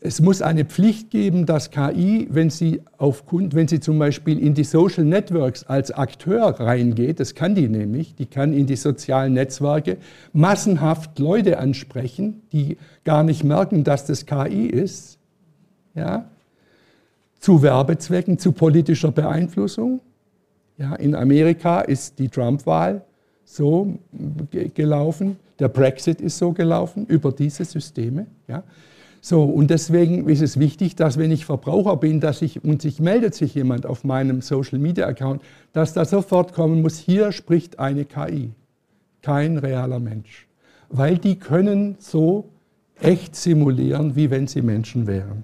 Es muss eine Pflicht geben, dass KI, wenn sie, auf wenn sie zum Beispiel in die Social Networks als Akteur reingeht, das kann die nämlich, die kann in die sozialen Netzwerke massenhaft Leute ansprechen, die gar nicht merken, dass das KI ist, ja, zu Werbezwecken, zu politischer Beeinflussung. Ja, in Amerika ist die Trump-Wahl so gelaufen, der Brexit ist so gelaufen über diese Systeme. Ja. So, und deswegen ist es wichtig, dass wenn ich Verbraucher bin, dass ich, und sich meldet sich jemand auf meinem Social Media Account, dass da sofort kommen muss, hier spricht eine KI, kein realer Mensch. Weil die können so echt simulieren, wie wenn sie Menschen wären.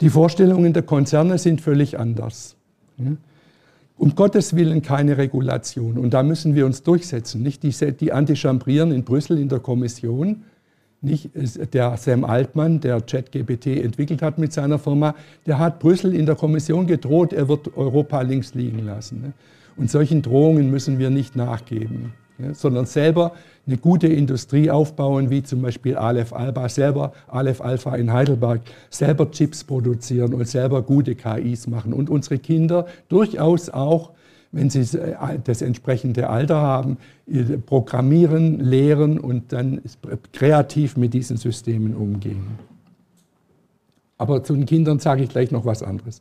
Die Vorstellungen der Konzerne sind völlig anders. Um Gottes Willen keine Regulation. Und da müssen wir uns durchsetzen. Nicht die, die Antichambrieren in Brüssel in der Kommission, nicht der Sam Altmann, der ChatGPT entwickelt hat mit seiner Firma, der hat Brüssel in der Kommission gedroht, er wird Europa links liegen lassen. Ne? Und solchen Drohungen müssen wir nicht nachgeben, sondern selber eine gute Industrie aufbauen, wie zum Beispiel Aleph Alba, selber Aleph Alpha in Heidelberg, selber Chips produzieren und selber gute KIs machen und unsere Kinder durchaus auch, wenn sie äh, das entsprechende Alter haben, programmieren, lehren und dann kreativ mit diesen Systemen umgehen. Aber zu den Kindern sage ich gleich noch was anderes.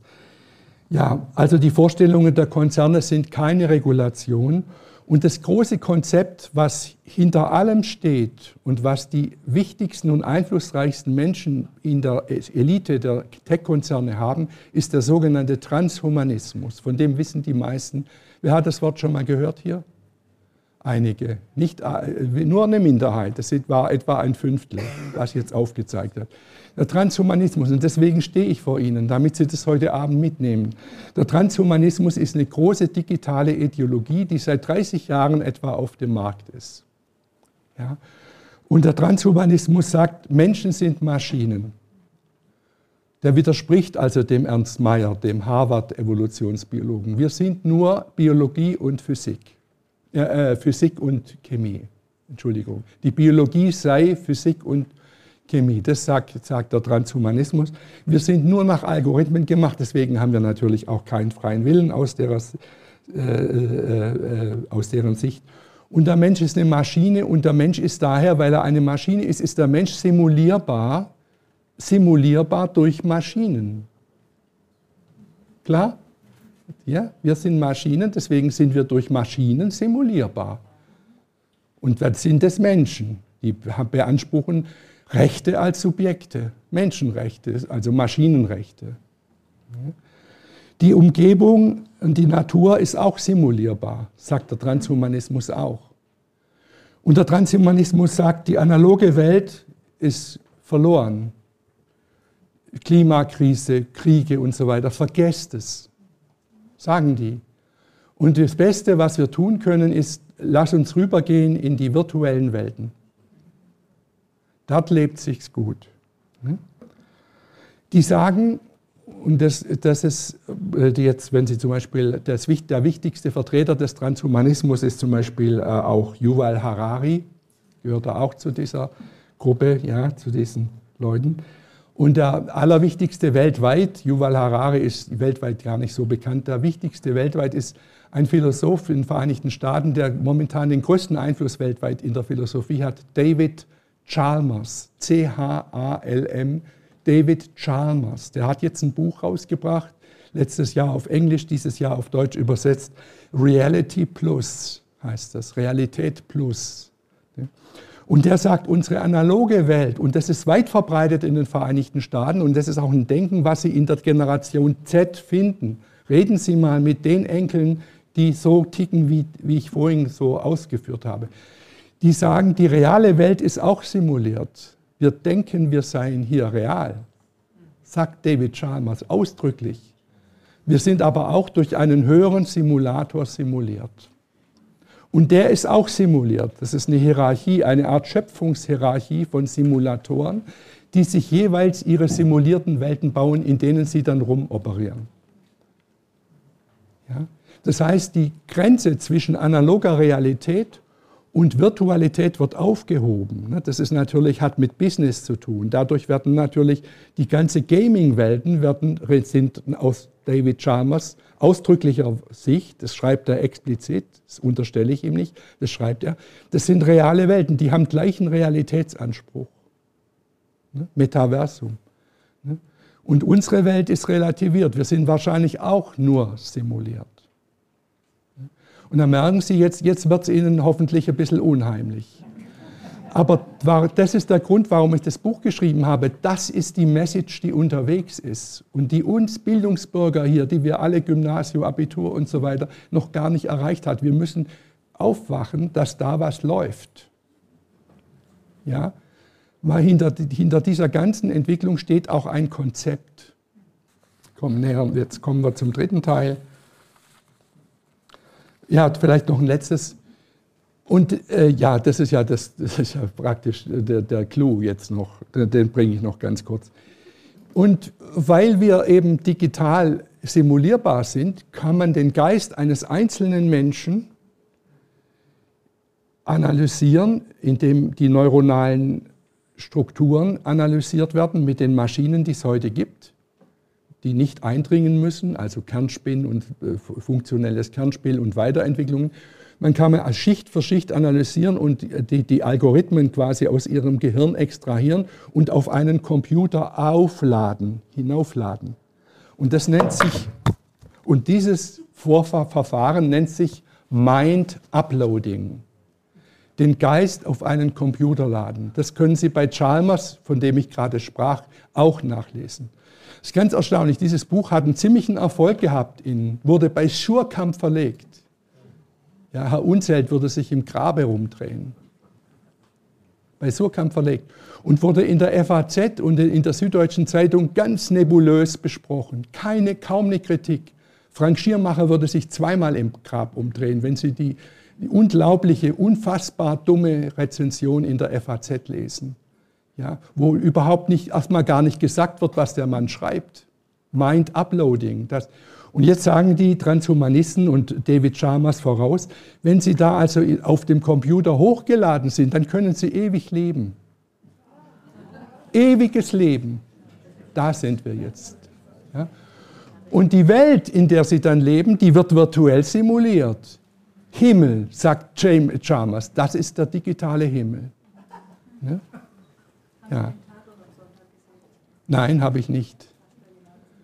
Ja, also die Vorstellungen der Konzerne sind keine Regulation und das große Konzept, was hinter allem steht und was die wichtigsten und einflussreichsten Menschen in der Elite der Tech-Konzerne haben, ist der sogenannte Transhumanismus. Von dem wissen die meisten. Wer hat das Wort schon mal gehört hier? Einige, nicht, äh, nur eine Minderheit. Das war etwa ein Fünftel, was jetzt aufgezeigt hat. Der Transhumanismus, und deswegen stehe ich vor Ihnen, damit Sie das heute Abend mitnehmen. Der Transhumanismus ist eine große digitale Ideologie, die seit 30 Jahren etwa auf dem Markt ist. Ja? Und der Transhumanismus sagt, Menschen sind Maschinen. Der widerspricht also dem Ernst Mayr, dem Harvard-Evolutionsbiologen. Wir sind nur Biologie und Physik. Äh, Physik und Chemie. Entschuldigung. Die Biologie sei Physik und Chemie. Das sagt, sagt der Transhumanismus. Wir sind nur nach Algorithmen gemacht, deswegen haben wir natürlich auch keinen freien Willen aus, derer, äh, äh, äh, aus deren Sicht. Und der Mensch ist eine Maschine und der Mensch ist daher, weil er eine Maschine ist, ist der Mensch simulierbar, simulierbar durch Maschinen. Klar? Ja, wir sind Maschinen, deswegen sind wir durch Maschinen simulierbar. Und was sind das Menschen? Die beanspruchen Rechte als Subjekte, Menschenrechte, also Maschinenrechte. Die Umgebung und die Natur ist auch simulierbar, sagt der Transhumanismus auch. Und der Transhumanismus sagt, die analoge Welt ist verloren. Klimakrise, Kriege und so weiter, vergesst es, sagen die. Und das Beste, was wir tun können, ist, lass uns rübergehen in die virtuellen Welten. Dort lebt sich's gut. Die sagen, und das, das ist äh, jetzt, wenn Sie zum Beispiel, das, der wichtigste Vertreter des Transhumanismus ist zum Beispiel äh, auch Yuval Harari, gehört er auch zu dieser Gruppe, ja, zu diesen Leuten. Und der allerwichtigste weltweit, Yuval Harari ist weltweit gar nicht so bekannt, der wichtigste weltweit ist ein Philosoph in den Vereinigten Staaten, der momentan den größten Einfluss weltweit in der Philosophie hat, David Chalmers, C-H-A-L-M, David Chalmers. Der hat jetzt ein Buch rausgebracht, letztes Jahr auf Englisch, dieses Jahr auf Deutsch übersetzt. Reality Plus heißt das, Realität Plus. Und der sagt, unsere analoge Welt, und das ist weit verbreitet in den Vereinigten Staaten, und das ist auch ein Denken, was Sie in der Generation Z finden. Reden Sie mal mit den Enkeln, die so ticken, wie, wie ich vorhin so ausgeführt habe. Die sagen, die reale Welt ist auch simuliert. Wir denken, wir seien hier real, sagt David Chalmers ausdrücklich. Wir sind aber auch durch einen höheren Simulator simuliert. Und der ist auch simuliert. Das ist eine Hierarchie, eine Art Schöpfungshierarchie von Simulatoren, die sich jeweils ihre simulierten Welten bauen, in denen sie dann rumoperieren. Ja? Das heißt, die Grenze zwischen analoger Realität und Virtualität wird aufgehoben. Ne? Das ist natürlich, hat mit Business zu tun. Dadurch werden natürlich die ganze Gaming-Welten sind aus David Chalmers ausdrücklicher Sicht, das schreibt er explizit, das unterstelle ich ihm nicht, das schreibt er, das sind reale Welten, die haben gleichen Realitätsanspruch. Ne? Metaversum. Ne? Und unsere Welt ist relativiert. Wir sind wahrscheinlich auch nur simuliert. Und dann merken Sie, jetzt, jetzt wird es Ihnen hoffentlich ein bisschen unheimlich. Aber das ist der Grund, warum ich das Buch geschrieben habe. Das ist die Message, die unterwegs ist und die uns Bildungsbürger hier, die wir alle Gymnasium, Abitur und so weiter noch gar nicht erreicht hat. Wir müssen aufwachen, dass da was läuft. Ja, weil hinter, hinter dieser ganzen Entwicklung steht auch ein Konzept. Komm, näher, jetzt kommen wir zum dritten Teil. Ja, vielleicht noch ein letztes. Und äh, ja, das ist ja, das, das ist ja praktisch der, der Clou jetzt noch, den bringe ich noch ganz kurz. Und weil wir eben digital simulierbar sind, kann man den Geist eines einzelnen Menschen analysieren, indem die neuronalen Strukturen analysiert werden mit den Maschinen, die es heute gibt, die nicht eindringen müssen, also Kernspin und äh, funktionelles Kernspiel und Weiterentwicklungen. Man kann Schicht für Schicht analysieren und die, die Algorithmen quasi aus ihrem Gehirn extrahieren und auf einen Computer aufladen, hinaufladen. Und das nennt sich, und dieses Vorverfahren nennt sich Mind Uploading. Den Geist auf einen Computer laden. Das können Sie bei Chalmers, von dem ich gerade sprach, auch nachlesen. Das ist ganz erstaunlich. Dieses Buch hat einen ziemlichen Erfolg gehabt, in, wurde bei Schurkamp verlegt. Ja, Herr Unzelt würde sich im Grabe rumdrehen. Bei Surkamp verlegt. Und wurde in der FAZ und in der Süddeutschen Zeitung ganz nebulös besprochen. Keine, kaum eine Kritik. Frank Schiermacher würde sich zweimal im Grab umdrehen, wenn Sie die, die unglaubliche, unfassbar dumme Rezension in der FAZ lesen. Ja, wo überhaupt nicht, erstmal gar nicht gesagt wird, was der Mann schreibt. Mind Uploading. Das, und jetzt sagen die Transhumanisten und David Chalmers voraus, wenn sie da also auf dem Computer hochgeladen sind, dann können sie ewig leben. Ewiges Leben. Da sind wir jetzt. Ja? Und die Welt, in der sie dann leben, die wird virtuell simuliert. Himmel, sagt James Chalmers, das ist der digitale Himmel. Ja? Ja. Nein, habe ich nicht.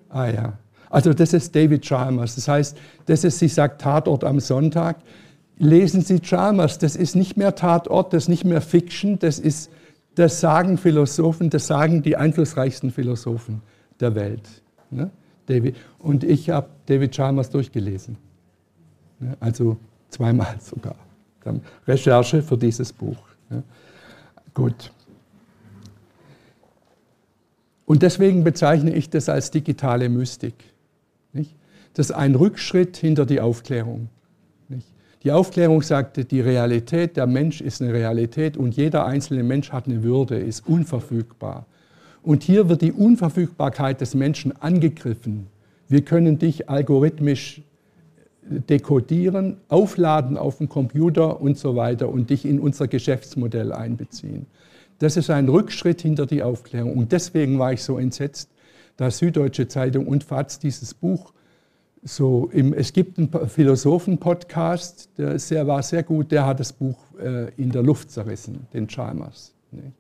Ah ja. Also das ist David Chalmers. Das heißt, das ist, sie sagt Tatort am Sonntag. Lesen Sie Chalmers, das ist nicht mehr Tatort, das ist nicht mehr Fiction, das ist, das sagen Philosophen, das sagen die einflussreichsten Philosophen der Welt. Ne? David. Und ich habe David Chalmers durchgelesen. Ne? Also zweimal sogar. Recherche für dieses Buch. Ne? Gut. Und deswegen bezeichne ich das als digitale Mystik. Nicht? Das ist ein Rückschritt hinter die Aufklärung. Die Aufklärung sagte, die Realität, der Mensch ist eine Realität und jeder einzelne Mensch hat eine Würde, ist unverfügbar. Und hier wird die Unverfügbarkeit des Menschen angegriffen. Wir können dich algorithmisch dekodieren, aufladen auf dem Computer und so weiter und dich in unser Geschäftsmodell einbeziehen. Das ist ein Rückschritt hinter die Aufklärung. Und deswegen war ich so entsetzt, dass Süddeutsche Zeitung und FAZ dieses Buch so im, es gibt einen Philosophen-Podcast, der sehr, war sehr gut, der hat das Buch äh, in der Luft zerrissen, den Chalmers. Nicht?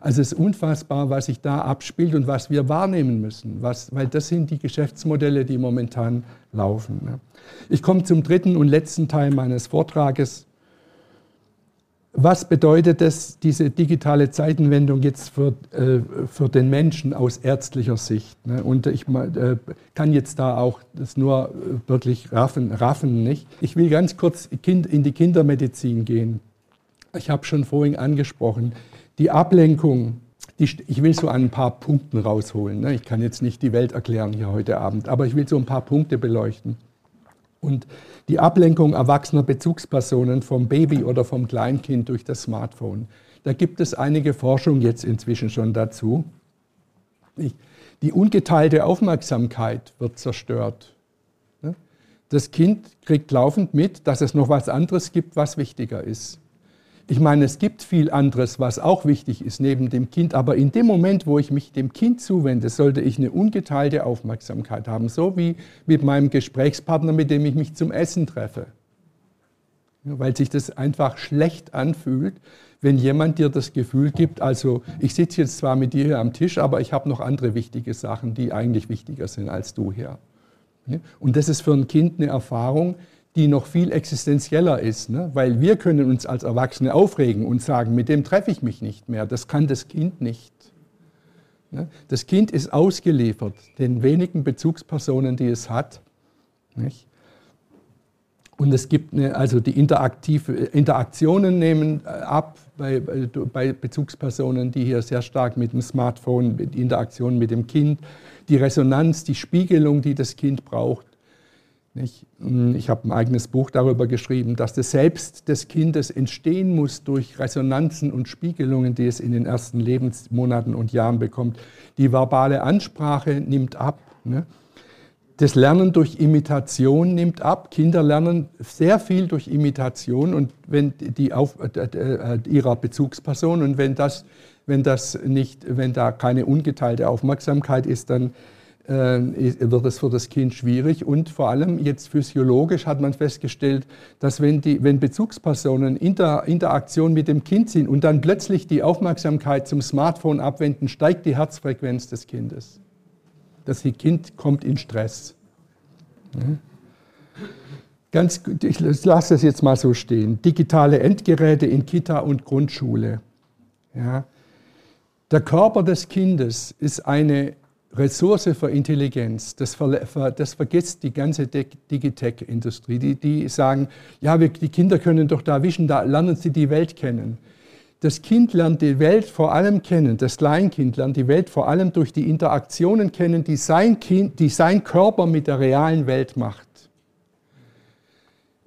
Also es ist unfassbar, was sich da abspielt und was wir wahrnehmen müssen, was, weil das sind die Geschäftsmodelle, die momentan laufen. Ne? Ich komme zum dritten und letzten Teil meines Vortrages was bedeutet das, diese digitale Zeitenwendung jetzt für, äh, für den Menschen aus ärztlicher Sicht? Ne? Und ich äh, kann jetzt da auch das nur äh, wirklich raffen, raffen nicht. Ich will ganz kurz in die Kindermedizin gehen. Ich habe schon vorhin angesprochen, die Ablenkung, die, ich will so ein paar Punkten rausholen. Ne? Ich kann jetzt nicht die Welt erklären hier heute Abend, aber ich will so ein paar Punkte beleuchten. Und die Ablenkung erwachsener Bezugspersonen vom Baby oder vom Kleinkind durch das Smartphone. Da gibt es einige Forschung jetzt inzwischen schon dazu. Die ungeteilte Aufmerksamkeit wird zerstört. Das Kind kriegt laufend mit, dass es noch was anderes gibt, was wichtiger ist. Ich meine, es gibt viel anderes, was auch wichtig ist neben dem Kind, aber in dem Moment, wo ich mich dem Kind zuwende, sollte ich eine ungeteilte Aufmerksamkeit haben, so wie mit meinem Gesprächspartner, mit dem ich mich zum Essen treffe. Weil sich das einfach schlecht anfühlt, wenn jemand dir das Gefühl gibt, also ich sitze jetzt zwar mit dir hier am Tisch, aber ich habe noch andere wichtige Sachen, die eigentlich wichtiger sind als du hier. Und das ist für ein Kind eine Erfahrung, die noch viel existenzieller ist, ne? weil wir können uns als Erwachsene aufregen und sagen, mit dem treffe ich mich nicht mehr. Das kann das Kind nicht. Ne? Das Kind ist ausgeliefert den wenigen Bezugspersonen, die es hat. Nicht? Und es gibt eine, also die interaktive Interaktionen nehmen äh, ab bei, bei, Bezugspersonen, die hier sehr stark mit dem Smartphone, mit Interaktion mit dem Kind, die Resonanz, die Spiegelung, die das Kind braucht. Hm, ich habe ein eigenes Buch darüber geschrieben, dass das Selbst des Kindes entstehen muss durch Resonanzen und Spiegelungen, die es in den ersten Lebensmonaten und Jahren bekommt. Die verbale Ansprache nimmt ab. Ne? Das Lernen durch Imitation nimmt ab. Kinder lernen sehr viel durch Imitation und wenn die auf, äh, äh, ihrer Bezugsperson und wenn das, wenn das nicht, wenn da keine ungeteilte Aufmerksamkeit ist, dann wird es für das Kind schwierig. Und vor allem jetzt physiologisch hat man festgestellt, dass wenn, die, wenn Bezugspersonen in der Interaktion mit dem Kind sind und dann plötzlich die Aufmerksamkeit zum Smartphone abwenden, steigt die Herzfrequenz des Kindes. Das Kind kommt in Stress. Ganz, ich lasse das jetzt mal so stehen. Digitale Endgeräte in Kita und Grundschule. Ja. Der Körper des Kindes ist eine Ressource für Intelligenz, das, ver, das vergisst die ganze Digitech-Industrie. Die, die sagen, ja, wir, die Kinder können doch da wischen, da lernen sie die Welt kennen. Das Kind lernt die Welt vor allem kennen, das Kleinkind lernt die Welt vor allem durch die Interaktionen kennen, die sein, kind, die sein Körper mit der realen Welt macht.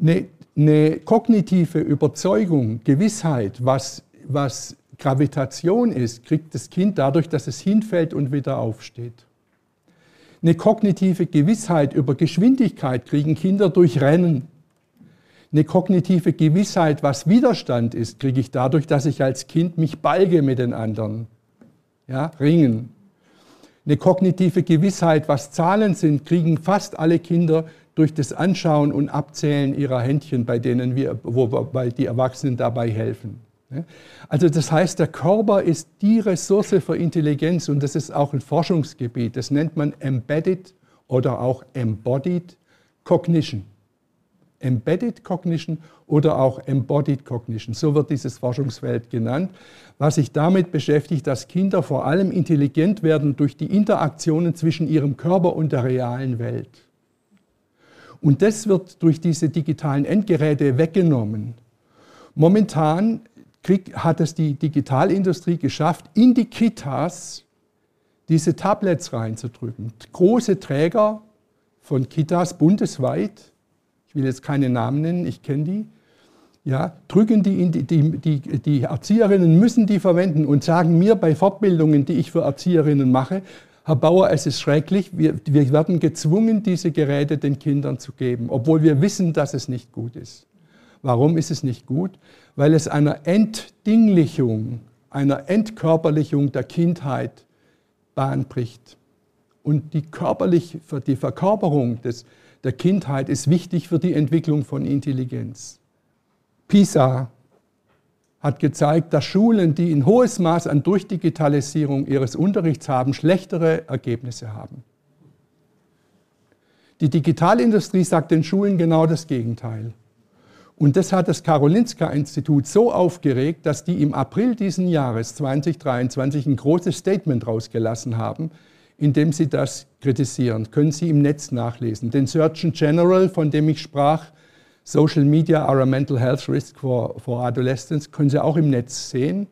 Eine, eine kognitive Überzeugung, Gewissheit, was, was Gravitation ist, kriegt das Kind dadurch, dass es hinfällt und wieder aufsteht. Eine kognitive Gewissheit über Geschwindigkeit kriegen Kinder durch Rennen. Eine kognitive Gewissheit, was Widerstand ist, kriege ich dadurch, dass ich als Kind mich balge mit den anderen. Ja, ringen. Eine kognitive Gewissheit, was Zahlen sind, kriegen fast alle Kinder durch das Anschauen und Abzählen ihrer Händchen, bei denen wir, wo die Erwachsenen dabei helfen. Also das heißt, der Körper ist die Ressource für Intelligenz und das ist auch ein Forschungsgebiet. Das nennt man Embedded oder auch Embodied Cognition. Embedded Cognition oder auch Embodied Cognition, so wird dieses Forschungsfeld genannt, was sich damit beschäftigt, dass Kinder vor allem intelligent werden durch die Interaktionen zwischen ihrem Körper und der realen Welt. Und das wird durch diese digitalen Endgeräte weggenommen. Momentan krieg, hat es die Digitalindustrie geschafft, in die Kitas diese Tablets reinzudrücken. Große Träger von Kitas bundesweit, ich will jetzt keine Namen nennen, ich kenne die, ja, drücken die, die, die, die Erzieherinnen müssen die verwenden und sagen mir bei Fortbildungen, die ich für Erzieherinnen mache, Herr Bauer, es ist schrecklich, wir, wir werden gezwungen, diese Geräte den Kindern zu geben, obwohl wir wissen, dass es nicht gut ist. Warum ist es nicht gut? Weil es einer Entdinglichung, einer Entkörperlichung der Kindheit Bahn bricht. Und die, körperlich, die Verkörperung des, der Kindheit ist wichtig für die Entwicklung von Intelligenz. PISA hat gezeigt, dass Schulen, die ein hohes Maß an Durchdigitalisierung ihres Unterrichts haben, schlechtere Ergebnisse haben. Die Digitalindustrie sagt den Schulen genau das Gegenteil. Und das hat das Karolinska-Institut so aufgeregt, dass die im April diesen Jahres 2023 ein großes Statement rausgelassen haben, in dem sie das kritisieren. Können Sie im Netz nachlesen. Den Surgeon General, von dem ich sprach, Social Media are a mental health risk for, for adolescents, können Sie auch im Netz sehen.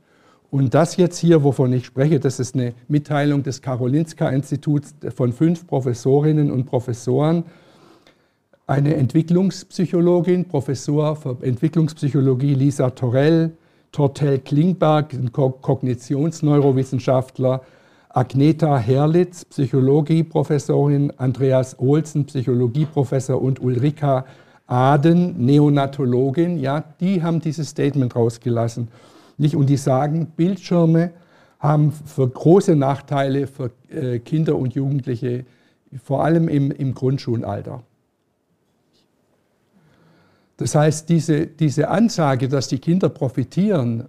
Und das jetzt hier, wovon ich spreche, das ist eine Mitteilung des Karolinska-Instituts von fünf Professorinnen und Professoren. Eine Entwicklungspsychologin, Professor für Entwicklungspsychologie Lisa Torell, Tortel Klingberg, ein Kognitionsneurowissenschaftler, Agneta Herlitz, Psychologieprofessorin, Andreas Olsen, Psychologieprofessor und Ulrika Aden, Neonatologin, ja, die haben dieses Statement rausgelassen. Nicht? Und die sagen, Bildschirme haben für große Nachteile für äh, Kinder und Jugendliche, vor allem im, im Grundschulalter. Das heißt, diese, diese Ansage, dass die Kinder profitieren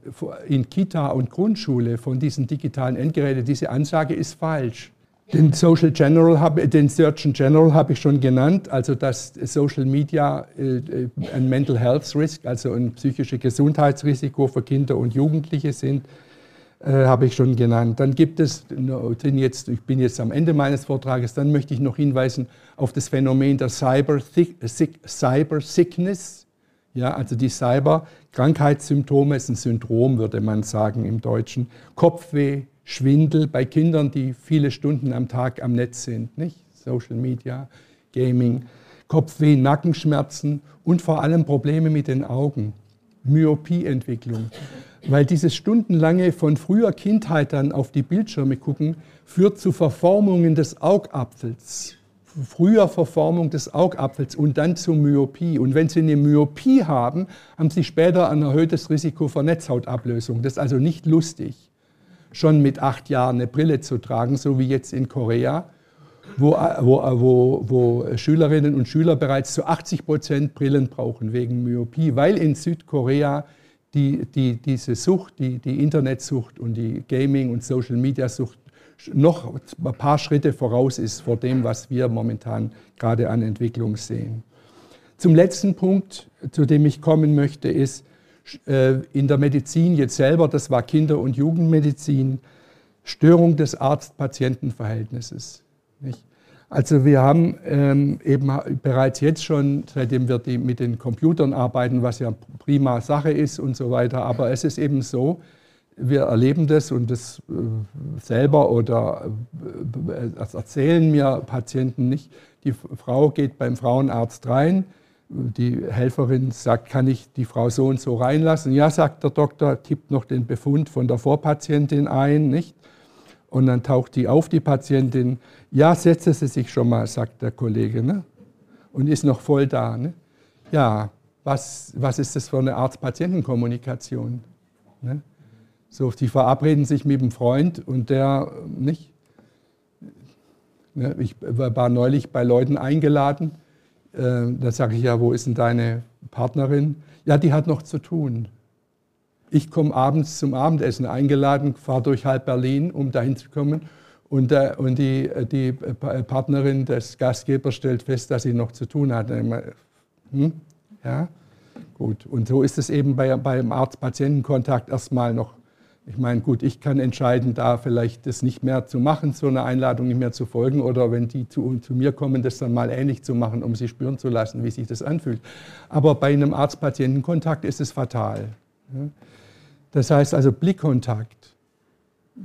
in Kita und Grundschule von diesen digitalen Endgeräten, diese Ansage ist falsch. Den Social General den Surgeon General habe ich schon genannt, also dass Social Media äh, äh, ein Mental Health Risk, also ein psychisches Gesundheitsrisiko für Kinder und Jugendliche sind, äh, habe ich schon genannt. Dann gibt es, jetzt, ich bin jetzt am Ende meines Vortrages, dann möchte ich noch hinweisen auf das Phänomen der Cyber, Cyber Sickness, ja, also die Cyber-Krankheitssymptome ist ein Syndrom, würde man sagen im Deutschen. Kopfweh, Schwindel bei Kindern, die viele Stunden am Tag am Netz sind, nicht? Social Media, Gaming, Kopfweh, Nackenschmerzen und vor allem Probleme mit den Augen, Myopieentwicklung. Weil dieses stundenlange von früher Kindheit dann auf die Bildschirme gucken, führt zu Verformungen des Augapfels. Früher Verformung des Augapfels und dann zu Myopie. Und wenn Sie eine Myopie haben, haben Sie später ein erhöhtes Risiko für Netzhautablösung. Das ist also nicht lustig schon mit acht Jahren eine Brille zu tragen, so wie jetzt in Korea, wo, wo, wo, wo Schülerinnen und Schüler bereits zu 80 Prozent Brillen brauchen wegen Myopie, weil in Südkorea die, die, diese Sucht, die, die Internetsucht und die Gaming- und Social-Media-Sucht noch ein paar Schritte voraus ist vor dem, was wir momentan gerade an Entwicklung sehen. Zum letzten Punkt, zu dem ich kommen möchte, ist, äh, in der Medizin jetzt selber, das war Kinder- und Jugendmedizin, Störung des Arzt-Patienten-Verhältnisses. Also wir haben ähm, eben bereits jetzt schon, seitdem wir die, mit den Computern arbeiten, was ja prima Sache ist und so weiter, aber es ist eben so, wir erleben das und das äh, selber oder äh, das erzählen mir Patienten nicht. Die Frau geht beim Frauenarzt rein, die Helferin sagt, kann ich die Frau so und so reinlassen? Ja, sagt der Doktor, tippt noch den Befund von der Vorpatientin ein, nicht? Und dann taucht die auf, die Patientin. Ja, setze sie sich schon mal, sagt der Kollege, ne? Und ist noch voll da, ne? Ja, was, was ist das für eine Arzt-Patienten-Kommunikation? Ne? So, die verabreden sich mit einem Freund und der nicht. Ne? Ich war neulich bei Leuten eingeladen, äh, da sage ich ja, wo ist denn deine Partnerin? Ja, die hat noch zu tun. Ich komme abends zum Abendessen eingeladen, fahre durch halb Berlin, um dahin zu kommen. Und, äh, und die, äh, die Partnerin des Gastgebers stellt fest, dass sie noch zu tun hat. Hm? Ja, gut. Und so ist es eben bei, beim Arzt-Patienten-Kontakt erstmal noch ich meine, gut, ich kann entscheiden, da vielleicht das nicht mehr zu machen, so eine Einladung nicht mehr zu folgen oder wenn die zu, zu mir kommen, das dann mal ähnlich zu machen, um sie spüren zu lassen, wie sich das anfühlt. Aber bei einem Arzt-Patienten-Kontakt ist es fatal. Das heißt also Blickkontakt.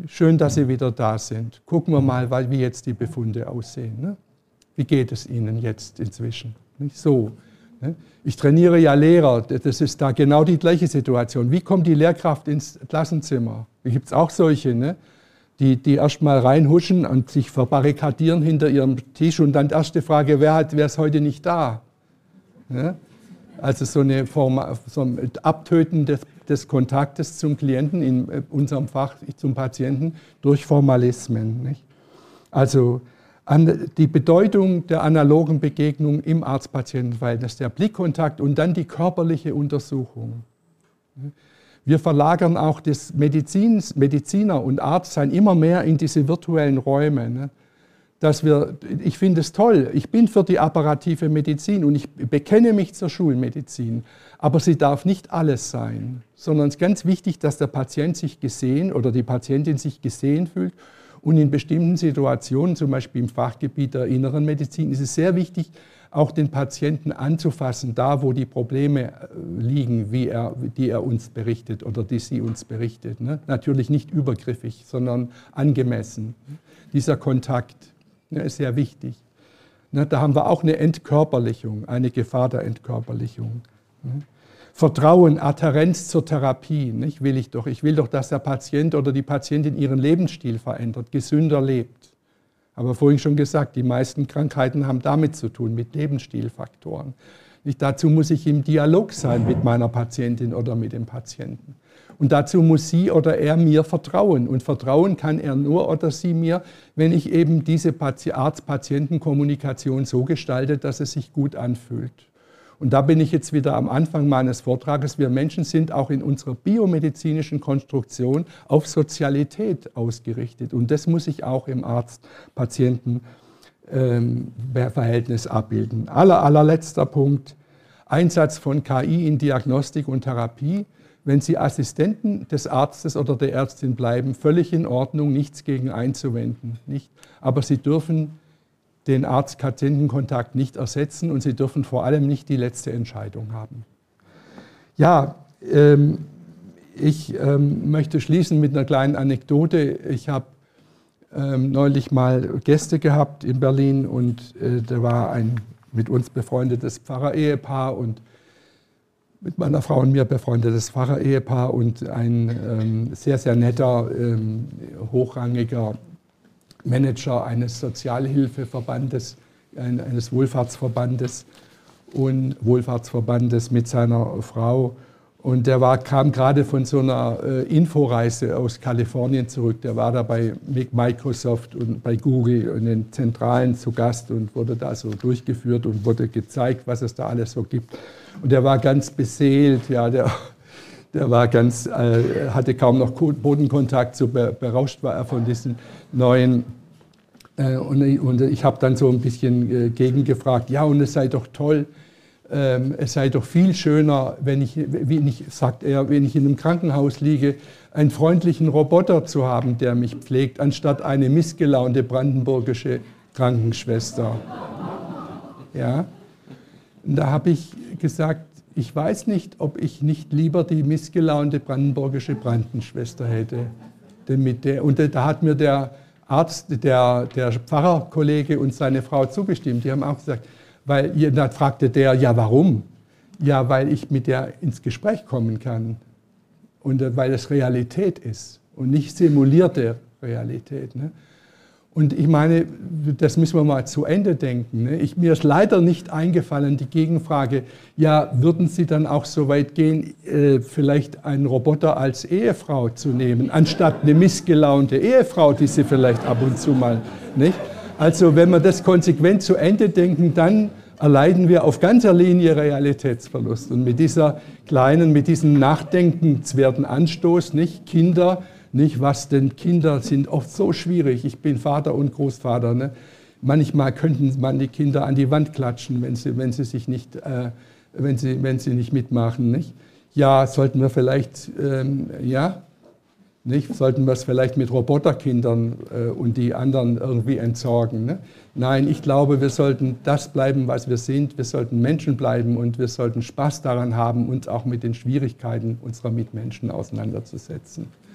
Schön, dass Sie wieder da sind. Gucken wir mal, wie jetzt die Befunde aussehen. Ne? Wie geht es Ihnen jetzt inzwischen? So, Ich trainiere ja Lehrer, das ist da genau die gleiche Situation. Wie kommt die Lehrkraft ins Klassenzimmer? Da gibt es auch solche, ne? die, die erst mal reinhuschen und sich verbarrikadieren hinter ihrem Tisch und dann die erste Frage, wer, hat, wer ist heute nicht da? Ne? Also so, eine Form, so ein Abtöten des, des, Kontaktes zum Klienten, in äh, unserem Fach zum Patienten, durch Formalismen. Nicht? Also an die Bedeutung der analogen Begegnung im Arzt-Patienten-Verhältnis, der Blickkontakt und dann die körperliche Untersuchung. Wir verlagern auch das Medizins, Mediziner und Arztsein immer mehr in diese virtuellen Räume. Dass wir, ich finde es toll, ich bin für die apparative Medizin und ich bekenne mich zur Schulmedizin, aber sie darf nicht alles sein, sondern es ist ganz wichtig, dass der Patient sich gesehen oder die Patientin sich gesehen fühlt und in bestimmten Situationen, zum Beispiel im Fachgebiet der inneren Medizin, ist es sehr wichtig, auch den Patienten anzufassen, da wo die Probleme äh, liegen, wie er, die er uns berichtet oder die sie uns berichtet. Ne? Natürlich nicht übergriffig, sondern angemessen. Dieser Kontakt ne, ist sehr wichtig. Ne? Da haben wir auch eine Entkörperlichung, eine Gefahr der Entkörperlichung. Ne? Vertrauen, Adherenz zur Therapie, nicht? will ich doch. Ich will doch, dass der Patient oder die Patientin ihren Lebensstil verändert, gesünder lebt. Aber vorhin schon gesagt, die meisten Krankheiten haben damit zu tun, mit Lebensstilfaktoren. Nicht? Dazu muss ich im Dialog sein mit meiner Patientin oder mit dem Patienten. Und dazu muss sie oder er mir vertrauen. Und vertrauen kann er nur oder sie mir, wenn ich eben diese Arzt-Patienten-Kommunikation so gestalte, dass es sich gut anfühlt. Und da bin ich jetzt wieder am Anfang meines Vortrages. Wir Menschen sind auch in unserer biomedizinischen Konstruktion auf Sozialität ausgerichtet. Und das muss ich auch im Arzt-Patienten-Verhältnis ähm, abbilden. Aller, allerletzter Punkt. Einsatz von KI in Diagnostik und Therapie. Wenn Sie Assistenten des Arztes oder der Ärztin bleiben, völlig in Ordnung, nichts gegen einzuwenden. Nicht? Aber Sie dürfen den Arzt-Patienten-Kontakt nicht ersetzen und sie dürfen vor allem nicht die letzte Entscheidung haben. Ja, ähm, ich ähm, möchte schließen mit einer kleinen Anekdote. Ich habe ähm, neulich mal Gäste gehabt in Berlin und äh, da war ein mit uns befreundetes Pfarrer-Ehepaar und mit meiner Frau und mir befreundetes Pfarrer-Ehepaar und ein ähm, sehr, sehr netter, ähm, hochrangiger Manager eines Sozialhilfeverbandes, eines Wohlfahrtsverbandes und Wohlfahrtsverbandes mit seiner Frau. Und der war, kam gerade von so einer äh, Inforeise aus Kalifornien zurück. Der war da bei Microsoft und bei Google und den Zentralen zu Gast und wurde da so durchgeführt und wurde gezeigt, was es da alles so gibt. Und der war ganz beseelt, ja, der, der war ganz, äh, hatte kaum noch Bodenkontakt, so berauscht war er von diesen neuen äh, und, und, ich habe dann so ein bisschen äh, gegengefragt, ja, und es sei doch toll, ähm, es sei doch viel schöner, wenn ich, wie ich, sagt er, wenn ich in einem Krankenhaus liege, einen freundlichen Roboter zu haben, der mich pflegt, anstatt eine missgelaunte brandenburgische Krankenschwester. Ja? Und da habe ich gesagt, ich weiß nicht, ob ich nicht lieber die missgelaunte brandenburgische Brandenschwester hätte. Und da hat mir der Arzt, der, der Pfarrerkollege und seine Frau zugestimmt. Die haben auch gesagt, weil dann fragte der, ja, warum? Ja, weil ich mit der ins Gespräch kommen kann und äh, weil es Realität ist und nicht simulierte Realität. Ne? Und ich meine, das müssen wir mal zu Ende denken. Ne? Ich, mir ist leider nicht eingefallen die Gegenfrage, ja, würden Sie dann auch so weit gehen, äh, vielleicht einen Roboter als Ehefrau zu nehmen, anstatt eine missgelaunte Ehefrau, die Sie vielleicht ab und zu mal, nicht? Also wenn wir das konsequent zu Ende denken, dann erleiden wir auf ganzer Linie Realitätsverlust. Und mit dieser kleinen, mit diesem nachdenkenswerten Anstoß, nicht Kinder, nicht was denn Kinder sind oft so schwierig. Ich bin Vater und Großvater. Ne? Manchmal könnten man die Kinder an die Wand klatschen, wenn sie, wenn sie sich nicht, äh, wenn sie, wenn sie nicht mitmachen. Nicht? Ja, sollten wir vielleicht, ähm, ja, nicht? Sollten wir es vielleicht mit Roboterkindern äh, und die anderen irgendwie entsorgen? Ne? Nein, ich glaube, wir sollten das bleiben, was wir sind. Wir sollten Menschen bleiben und wir sollten Spaß daran haben, uns auch mit den Schwierigkeiten unserer Mitmenschen auseinanderzusetzen.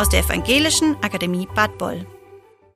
aus der Evangelischen Akademie Bad Boll.